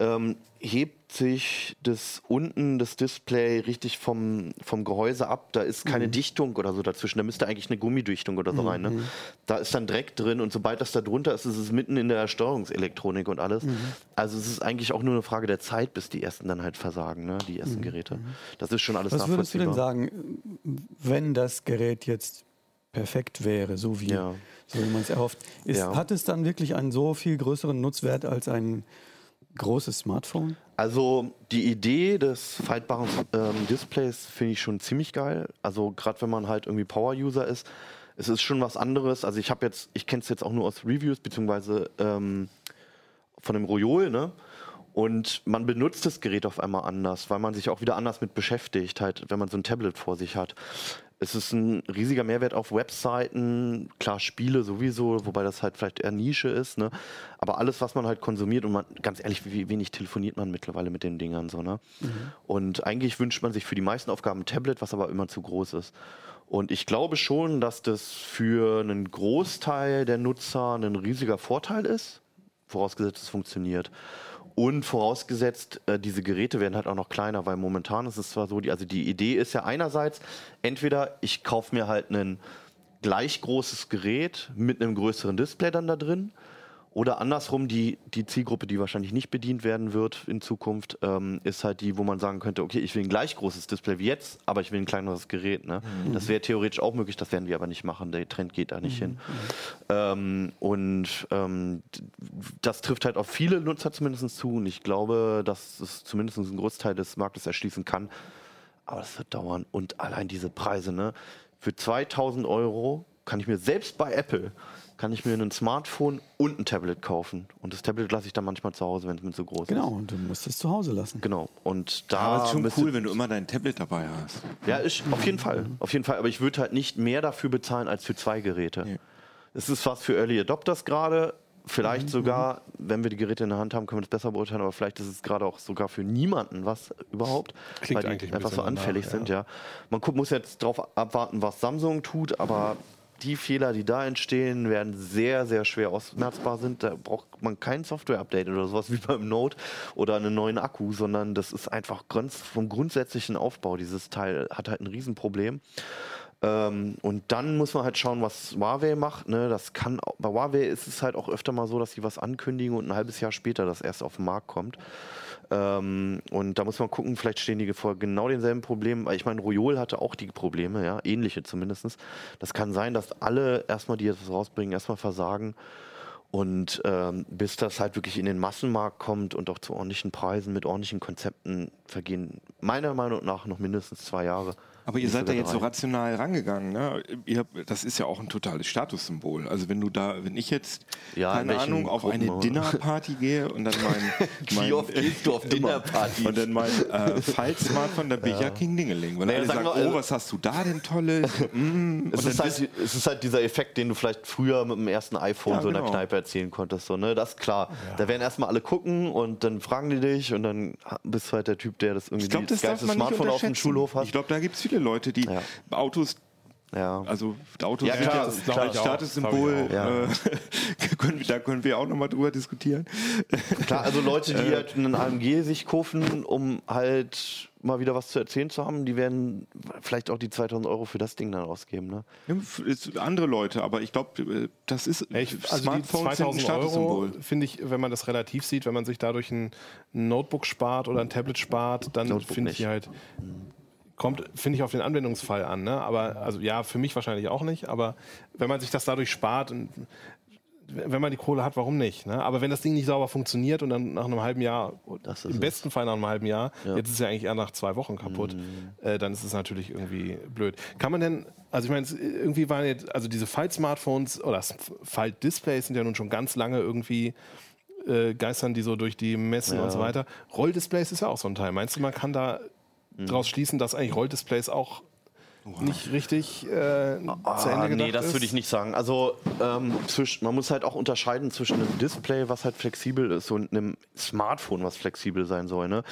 ähm, hebt sich das unten das Display richtig vom, vom Gehäuse ab. Da ist keine Mhm. Dichtung oder so dazwischen. Da müsste eigentlich eine Gummidichtung oder so rein. Ne? Da ist dann Dreck drin und sobald das da drunter ist, ist es mitten in der Steuerungselektronik und alles. Mhm. Also es ist eigentlich auch nur eine Frage der Zeit, bis die ersten dann halt versagen, ne? die Mhm. ersten Geräte. Das ist schon alles Was würdest du denn nachvollziehbar. sagen, wenn das Gerät jetzt perfekt wäre, so wie, Ja. so wie man es erhofft? Ist, Ja. Hat es dann wirklich einen so viel größeren Nutzwert als ein großes Smartphone? Also die Idee des faltbaren ähm, Displays finde ich schon ziemlich geil. Also gerade wenn man halt irgendwie Power-User ist, es ist schon was anderes. Also ich habe jetzt, ich kenne es jetzt auch nur aus Reviews beziehungsweise ähm, von dem Royol, ne? Und man benutzt das Gerät auf einmal anders, weil man sich auch wieder anders mit beschäftigt, halt, wenn man so ein Tablet vor sich hat. Es ist ein riesiger Mehrwert auf Webseiten, klar Spiele sowieso, wobei das halt vielleicht eher Nische ist, ne? Aber alles, was man halt konsumiert und man, ganz ehrlich, wie wenig telefoniert man mittlerweile mit den Dingern so, ne? Und eigentlich wünscht man sich für die meisten Aufgaben ein Tablet, was aber immer zu groß ist. Und ich glaube schon, dass das für einen Großteil der Nutzer ein riesiger Vorteil ist, vorausgesetzt es funktioniert. Und vorausgesetzt, äh, diese Geräte werden halt auch noch kleiner, weil momentan ist es zwar so, die, also die Idee ist ja einerseits, entweder ich kaufe mir halt ein gleich großes Gerät mit einem größeren Display dann da drin, Oder andersrum, die, die Zielgruppe, die wahrscheinlich nicht bedient werden wird in Zukunft, ähm, ist halt die, wo man sagen könnte, okay, ich will ein gleich großes Display wie jetzt, aber ich will ein kleineres Gerät. Ne? Mhm. Das wäre theoretisch auch möglich, das werden wir aber nicht machen. Der Trend geht da nicht mhm. hin. Ähm, und ähm, das trifft halt auf viele Nutzer zumindest zu. Und ich glaube, dass es zumindest einen Großteil des Marktes erschließen kann. Aber das wird dauern. Und allein diese Preise, ne? Für 2000 Euro kann ich mir selbst bei Apple kann ich mir ein Smartphone und ein Tablet kaufen. Und das Tablet lasse ich dann manchmal zu Hause, wenn es mir zu groß genau, ist. Genau, und du musst es zu Hause lassen. Genau. Und da Aber ist schon cool, wenn du immer dein Tablet dabei hast. Ja, ist auf jeden Fall. Auf jeden Fall. Aber ich würde halt nicht mehr dafür bezahlen als für zwei Geräte. Nee. Es ist was für Early Adopters gerade. Vielleicht mhm. sogar, wenn wir die Geräte in der Hand haben, können wir das besser beurteilen, aber vielleicht ist es gerade auch sogar für niemanden was überhaupt, Klingt weil die einfach so anfällig nach, sind. Ja. ja. Man muss jetzt darauf abwarten, was Samsung tut, aber die Fehler, die da entstehen, werden sehr, sehr schwer ausmerzbar sind. Da braucht man kein Software-Update oder sowas wie beim Note oder einen neuen Akku, sondern das ist einfach vom grundsätzlichen Aufbau. Dieses Teil hat halt ein Riesenproblem. Ähm, und dann muss man halt schauen, was Huawei macht. Ne? Das kann, bei Huawei ist es halt auch öfter mal so, dass sie was ankündigen und ein halbes Jahr später das erst auf den Markt kommt. Ähm, und da muss man gucken, vielleicht stehen die vor genau denselben Problemen. Ich meine, Royol hatte auch die Probleme, ja, ähnliche zumindest. Das kann sein, dass alle erstmal, die etwas rausbringen, erstmal versagen. Und ähm, bis das halt wirklich in den Massenmarkt kommt und auch zu ordentlichen Preisen mit ordentlichen Konzepten vergehen meiner Meinung nach noch mindestens zwei Jahre. Aber ihr seid da jetzt so rational rangegangen. Ne? Ihr, das ist ja auch ein totales Statussymbol. Also wenn du da, wenn ich jetzt, ja, keine Ahnung, auf Gruppen, eine Dinnerparty gehe und dann mein... (laughs) mein Wie oft gehst du auf (laughs) Dinnerparty? Und dann mein äh, Fall-Smartphone, da bin ja. ich ja King Dingeling. Weil naja, alle sagen, oh, was hast du da denn Tolles? (laughs) mm, es, ist halt, es ist halt dieser Effekt, den du vielleicht früher mit dem ersten iPhone ja, so in der genau. Kneipe erzählen konntest. So, ne? Das ist klar. Ja. Da werden erstmal alle gucken und dann fragen die dich und dann bist du halt der Typ, der das irgendwie glaub, das, das Smartphone auf dem Schulhof hat. Ich glaube, da gibt es viele Leute, die ja. Autos ja. Also Autos ja, klar, das klar, Statussymbol, ja. äh, (laughs) können, da können wir auch nochmal drüber diskutieren. (laughs) Klar, also Leute, die äh. halt einen AMG sich kaufen, um halt mal wieder was zu erzählen zu haben, die werden vielleicht auch die 2000 Euro für das Ding dann ausgeben. Ne? Ja, andere Leute, aber ich glaube, äh, das ist ich, also Smartphones die 2000 Euro finde ich, wenn man das relativ sieht, wenn man sich dadurch ein Notebook spart oder ein Tablet spart, dann finde ich halt Kommt, finde ich, auf den Anwendungsfall an. Ne? Aber, also ja, für mich wahrscheinlich auch nicht. Aber wenn man sich das dadurch spart, wenn man die Kohle hat, warum nicht? Ne? Aber wenn das Ding nicht sauber funktioniert und dann nach einem halben Jahr, im besten es. Fall nach einem halben Jahr, ja. jetzt ist es ja eigentlich eher nach zwei Wochen kaputt, mhm. äh, dann ist es natürlich irgendwie blöd. Kann man denn, also ich meine, irgendwie waren jetzt, also diese Fight-Smartphones oder Fight-Displays sind ja nun schon ganz lange irgendwie äh, geistern die so durch die Messen ja. und so weiter. Rolldisplays ist ja auch so ein Teil. Meinst du, man kann da mhm. daraus schließen, dass eigentlich Rolldisplays auch Wow. nicht richtig äh, ah, zu Ende gedacht Nee, das würde ich nicht sagen. Also ähm, zwisch, man muss halt auch unterscheiden zwischen einem Display, was halt flexibel ist, und einem Smartphone, was flexibel sein soll. Ne?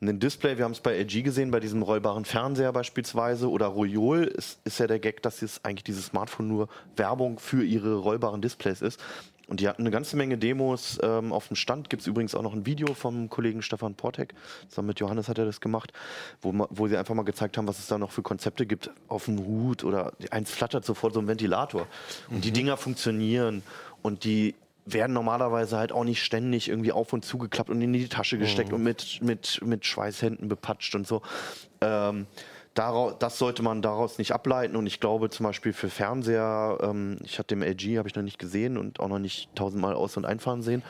Ein Display, wir haben es bei LG gesehen, bei diesem rollbaren Fernseher beispielsweise, oder Royol ist, ist ja der Gag, dass jetzt eigentlich dieses Smartphone nur Werbung für ihre rollbaren Displays ist. Und die hatten eine ganze Menge Demos ähm, auf dem Stand. Gibt es übrigens auch noch ein Video vom Kollegen Stefan Portek. Zusammen mit Johannes hat er das gemacht, wo, wo sie einfach mal gezeigt haben, was es da noch für Konzepte gibt auf dem Hut oder eins flattert sofort so ein Ventilator. Und mhm. die Dinger funktionieren und die werden normalerweise halt auch nicht ständig irgendwie auf und zugeklappt und in die Tasche gesteckt mhm. und mit, mit, mit Schweißhänden bepatscht und so. Ähm, daraus, das sollte man daraus nicht ableiten. Und ich glaube zum Beispiel für Fernseher, ähm, ich hatte den LG, habe ich noch nicht gesehen und auch noch nicht tausendmal aus- und einfahren sehen.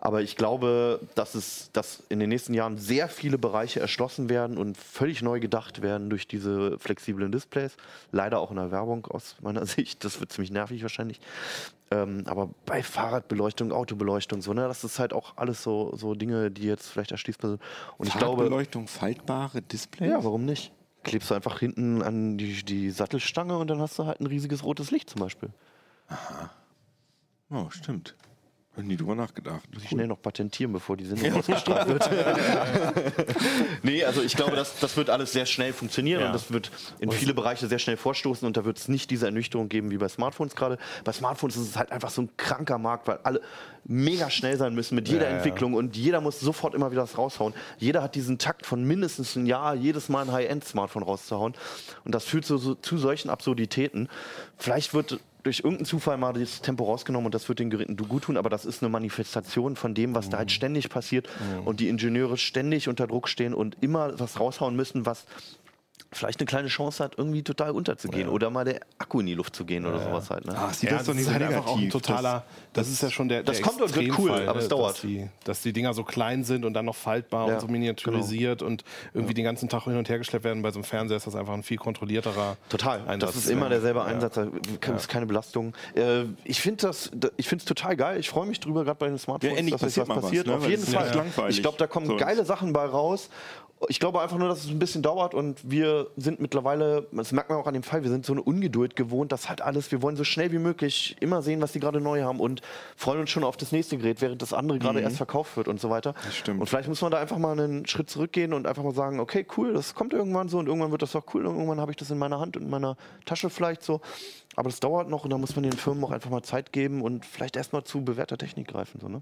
Aber ich glaube, dass es, dass in den nächsten Jahren sehr viele Bereiche erschlossen werden und völlig neu gedacht werden durch diese flexiblen Displays. Leider auch in der Werbung aus meiner (laughs) Sicht. Das wird ziemlich nervig wahrscheinlich. Ähm, aber bei Fahrradbeleuchtung, Autobeleuchtung, so, ne, das ist halt auch alles so, so Dinge, die jetzt vielleicht erschließbar sind. Und ich glaube. Fahrradbeleuchtung, faltbare Displays? Ja, warum nicht? Klebst du einfach hinten an die, die Sattelstange und dann hast du halt ein riesiges rotes Licht zum Beispiel. Aha. Oh, stimmt. Hab nie drüber nachgedacht. Muss ich schnell noch patentieren, bevor die Sendung ausgestrahlt wird. (laughs) nee, also ich glaube, das, das wird alles sehr schnell funktionieren ja. und das wird in viele Bereiche sehr schnell vorstoßen und da wird es nicht diese Ernüchterung geben wie bei Smartphones gerade. Bei Smartphones ist es halt einfach so ein kranker Markt, weil alle mega schnell sein müssen mit jeder ja, Entwicklung ja. und jeder muss sofort immer wieder was raushauen. Jeder hat diesen Takt von mindestens ein Jahr, jedes Mal ein High-End-Smartphone rauszuhauen und das führt zu, zu solchen Absurditäten. Vielleicht wird durch irgendeinen Zufall mal das Tempo rausgenommen und das wird den Geräten gut tun, aber das ist eine Manifestation von dem, was da halt ständig passiert und die Ingenieure ständig unter Druck stehen und immer was raushauen müssen, was vielleicht eine kleine Chance hat, irgendwie total unterzugehen oder mal der Akku in die Luft zu gehen oder sowas halt. Ne? Ach, sieht Ja, das doch nicht ist so halt einfach auch ein negativ. totaler, das, ist ja schon der, das der kommt und wird cool, Extremfall, aber es ne, dauert. Dass die, dass die Dinger so klein sind und dann noch faltbar Ja, und so miniaturisiert und irgendwie den ganzen Tag hin und her geschleppt werden. Bei so einem Fernseher ist das einfach ein viel kontrollierterer Total. Einsatz. Das ist immer derselbe Ja. Einsatz. Da ist keine Belastung. Äh, ich finde das, da- ich finde es total geil. Ich freue mich drüber, gerade bei den Smartphones, Ja, endlich dass passiert was, passiert. ne? Auf jeden das ist Fall. Ich glaube, da kommen geile Sachen bei raus. Ich glaube einfach nur, dass es ein bisschen dauert und wir sind mittlerweile, das merkt man auch an dem Fall, wir sind so eine Ungeduld gewohnt, dass halt alles, wir wollen so schnell wie möglich immer sehen, was die gerade neu haben und freuen uns schon auf das nächste Gerät, während das andere gerade erst verkauft wird und so weiter. Das stimmt. Und vielleicht muss man da einfach mal einen Schritt zurückgehen und einfach mal sagen, okay, cool, das kommt irgendwann so und irgendwann wird das auch cool und irgendwann habe ich das in meiner Hand und in meiner Tasche vielleicht so. Aber das dauert noch und da muss man den Firmen auch einfach mal Zeit geben und vielleicht erstmal zu bewährter Technik greifen. So, ne?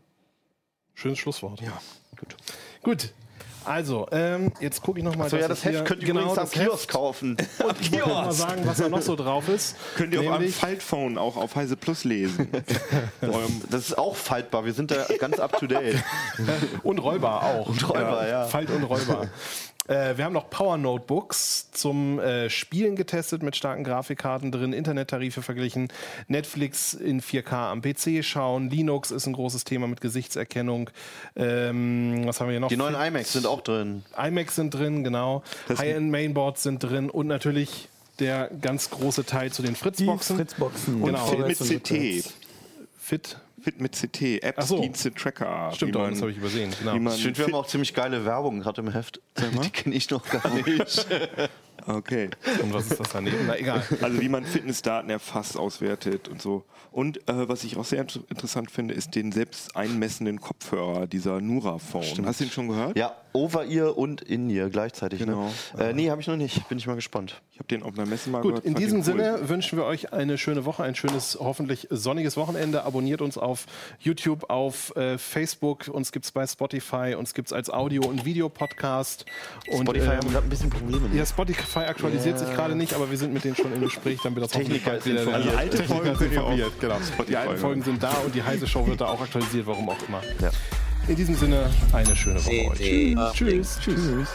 Schönes Schlusswort. Ja, gut. Gut. Also, ähm, jetzt gucke ich nochmal. So, ja, das Heft könnt ihr übrigens am Kiosk kaufen. (laughs) Und wollte noch mal sagen, was da noch so drauf ist. Könnt ihr auf einem Nämlich- Faltphone auch auf Heise Plus lesen. (laughs) Eurem Das ist auch faltbar, wir sind da ganz up to date. (laughs) Und rollbar auch. Und rollbar, ja. Falt und rollbar. Äh, wir haben noch Power Notebooks zum äh, Spielen getestet mit starken Grafikkarten drin, Internettarife verglichen, Netflix in 4K am PC schauen, Linux ist ein großes Thema mit Gesichtserkennung. Ähm, was haben wir hier noch? Die neuen iMacs sind auch drin. iMacs sind drin, genau. High-End Mainboards sind drin und natürlich der ganz große Teil zu den Die Fritzboxen. Fritzboxen. und Genau. Fit mit CT. Fit. Fit mit CT. Apps, so. Dienste, Tracker. Stimmt man- das habe ich übersehen. Genau. man Ich finde, wir haben auch ziemlich geile Werbung gerade im Heft. Die kenne ich noch gar nicht. (laughs) Okay. Und was ist das daneben? Na egal. (laughs) Also wie man Fitnessdaten erfasst, auswertet und so. Und äh, was ich auch sehr int- interessant finde, ist den selbst einmessenden Kopfhörer, dieser Nura-Phone. Hast du ihn schon gehört? Ja, Over-Ear und In-Ear gleichzeitig. Genau. Ne? Äh, nee, habe ich noch nicht. Bin ich mal gespannt. Ich habe den auf einer Messe mal Gut, gehört. in fand diesem cool. Sinne wünschen wir euch eine schöne Woche, ein schönes, hoffentlich sonniges Wochenende. Abonniert uns auf YouTube, auf äh, Facebook, uns gibt es bei Spotify, uns gibt es als Audio- und Videopodcast. Und, Spotify haben ähm, gerade ein bisschen Probleme. Ne? ja, Spotify aktualisiert sich gerade nicht, aber wir sind mit denen schon im Gespräch, dann wird das Techniker bald wieder. Also alte Folgen auf informiert, genau. Spotify Die alten. Folgen sind da und die heiße Show wird da auch aktualisiert, warum auch immer. Ja. In diesem Sinne, eine schöne Woche euch. Tschüss. Tschüss. Tschüss.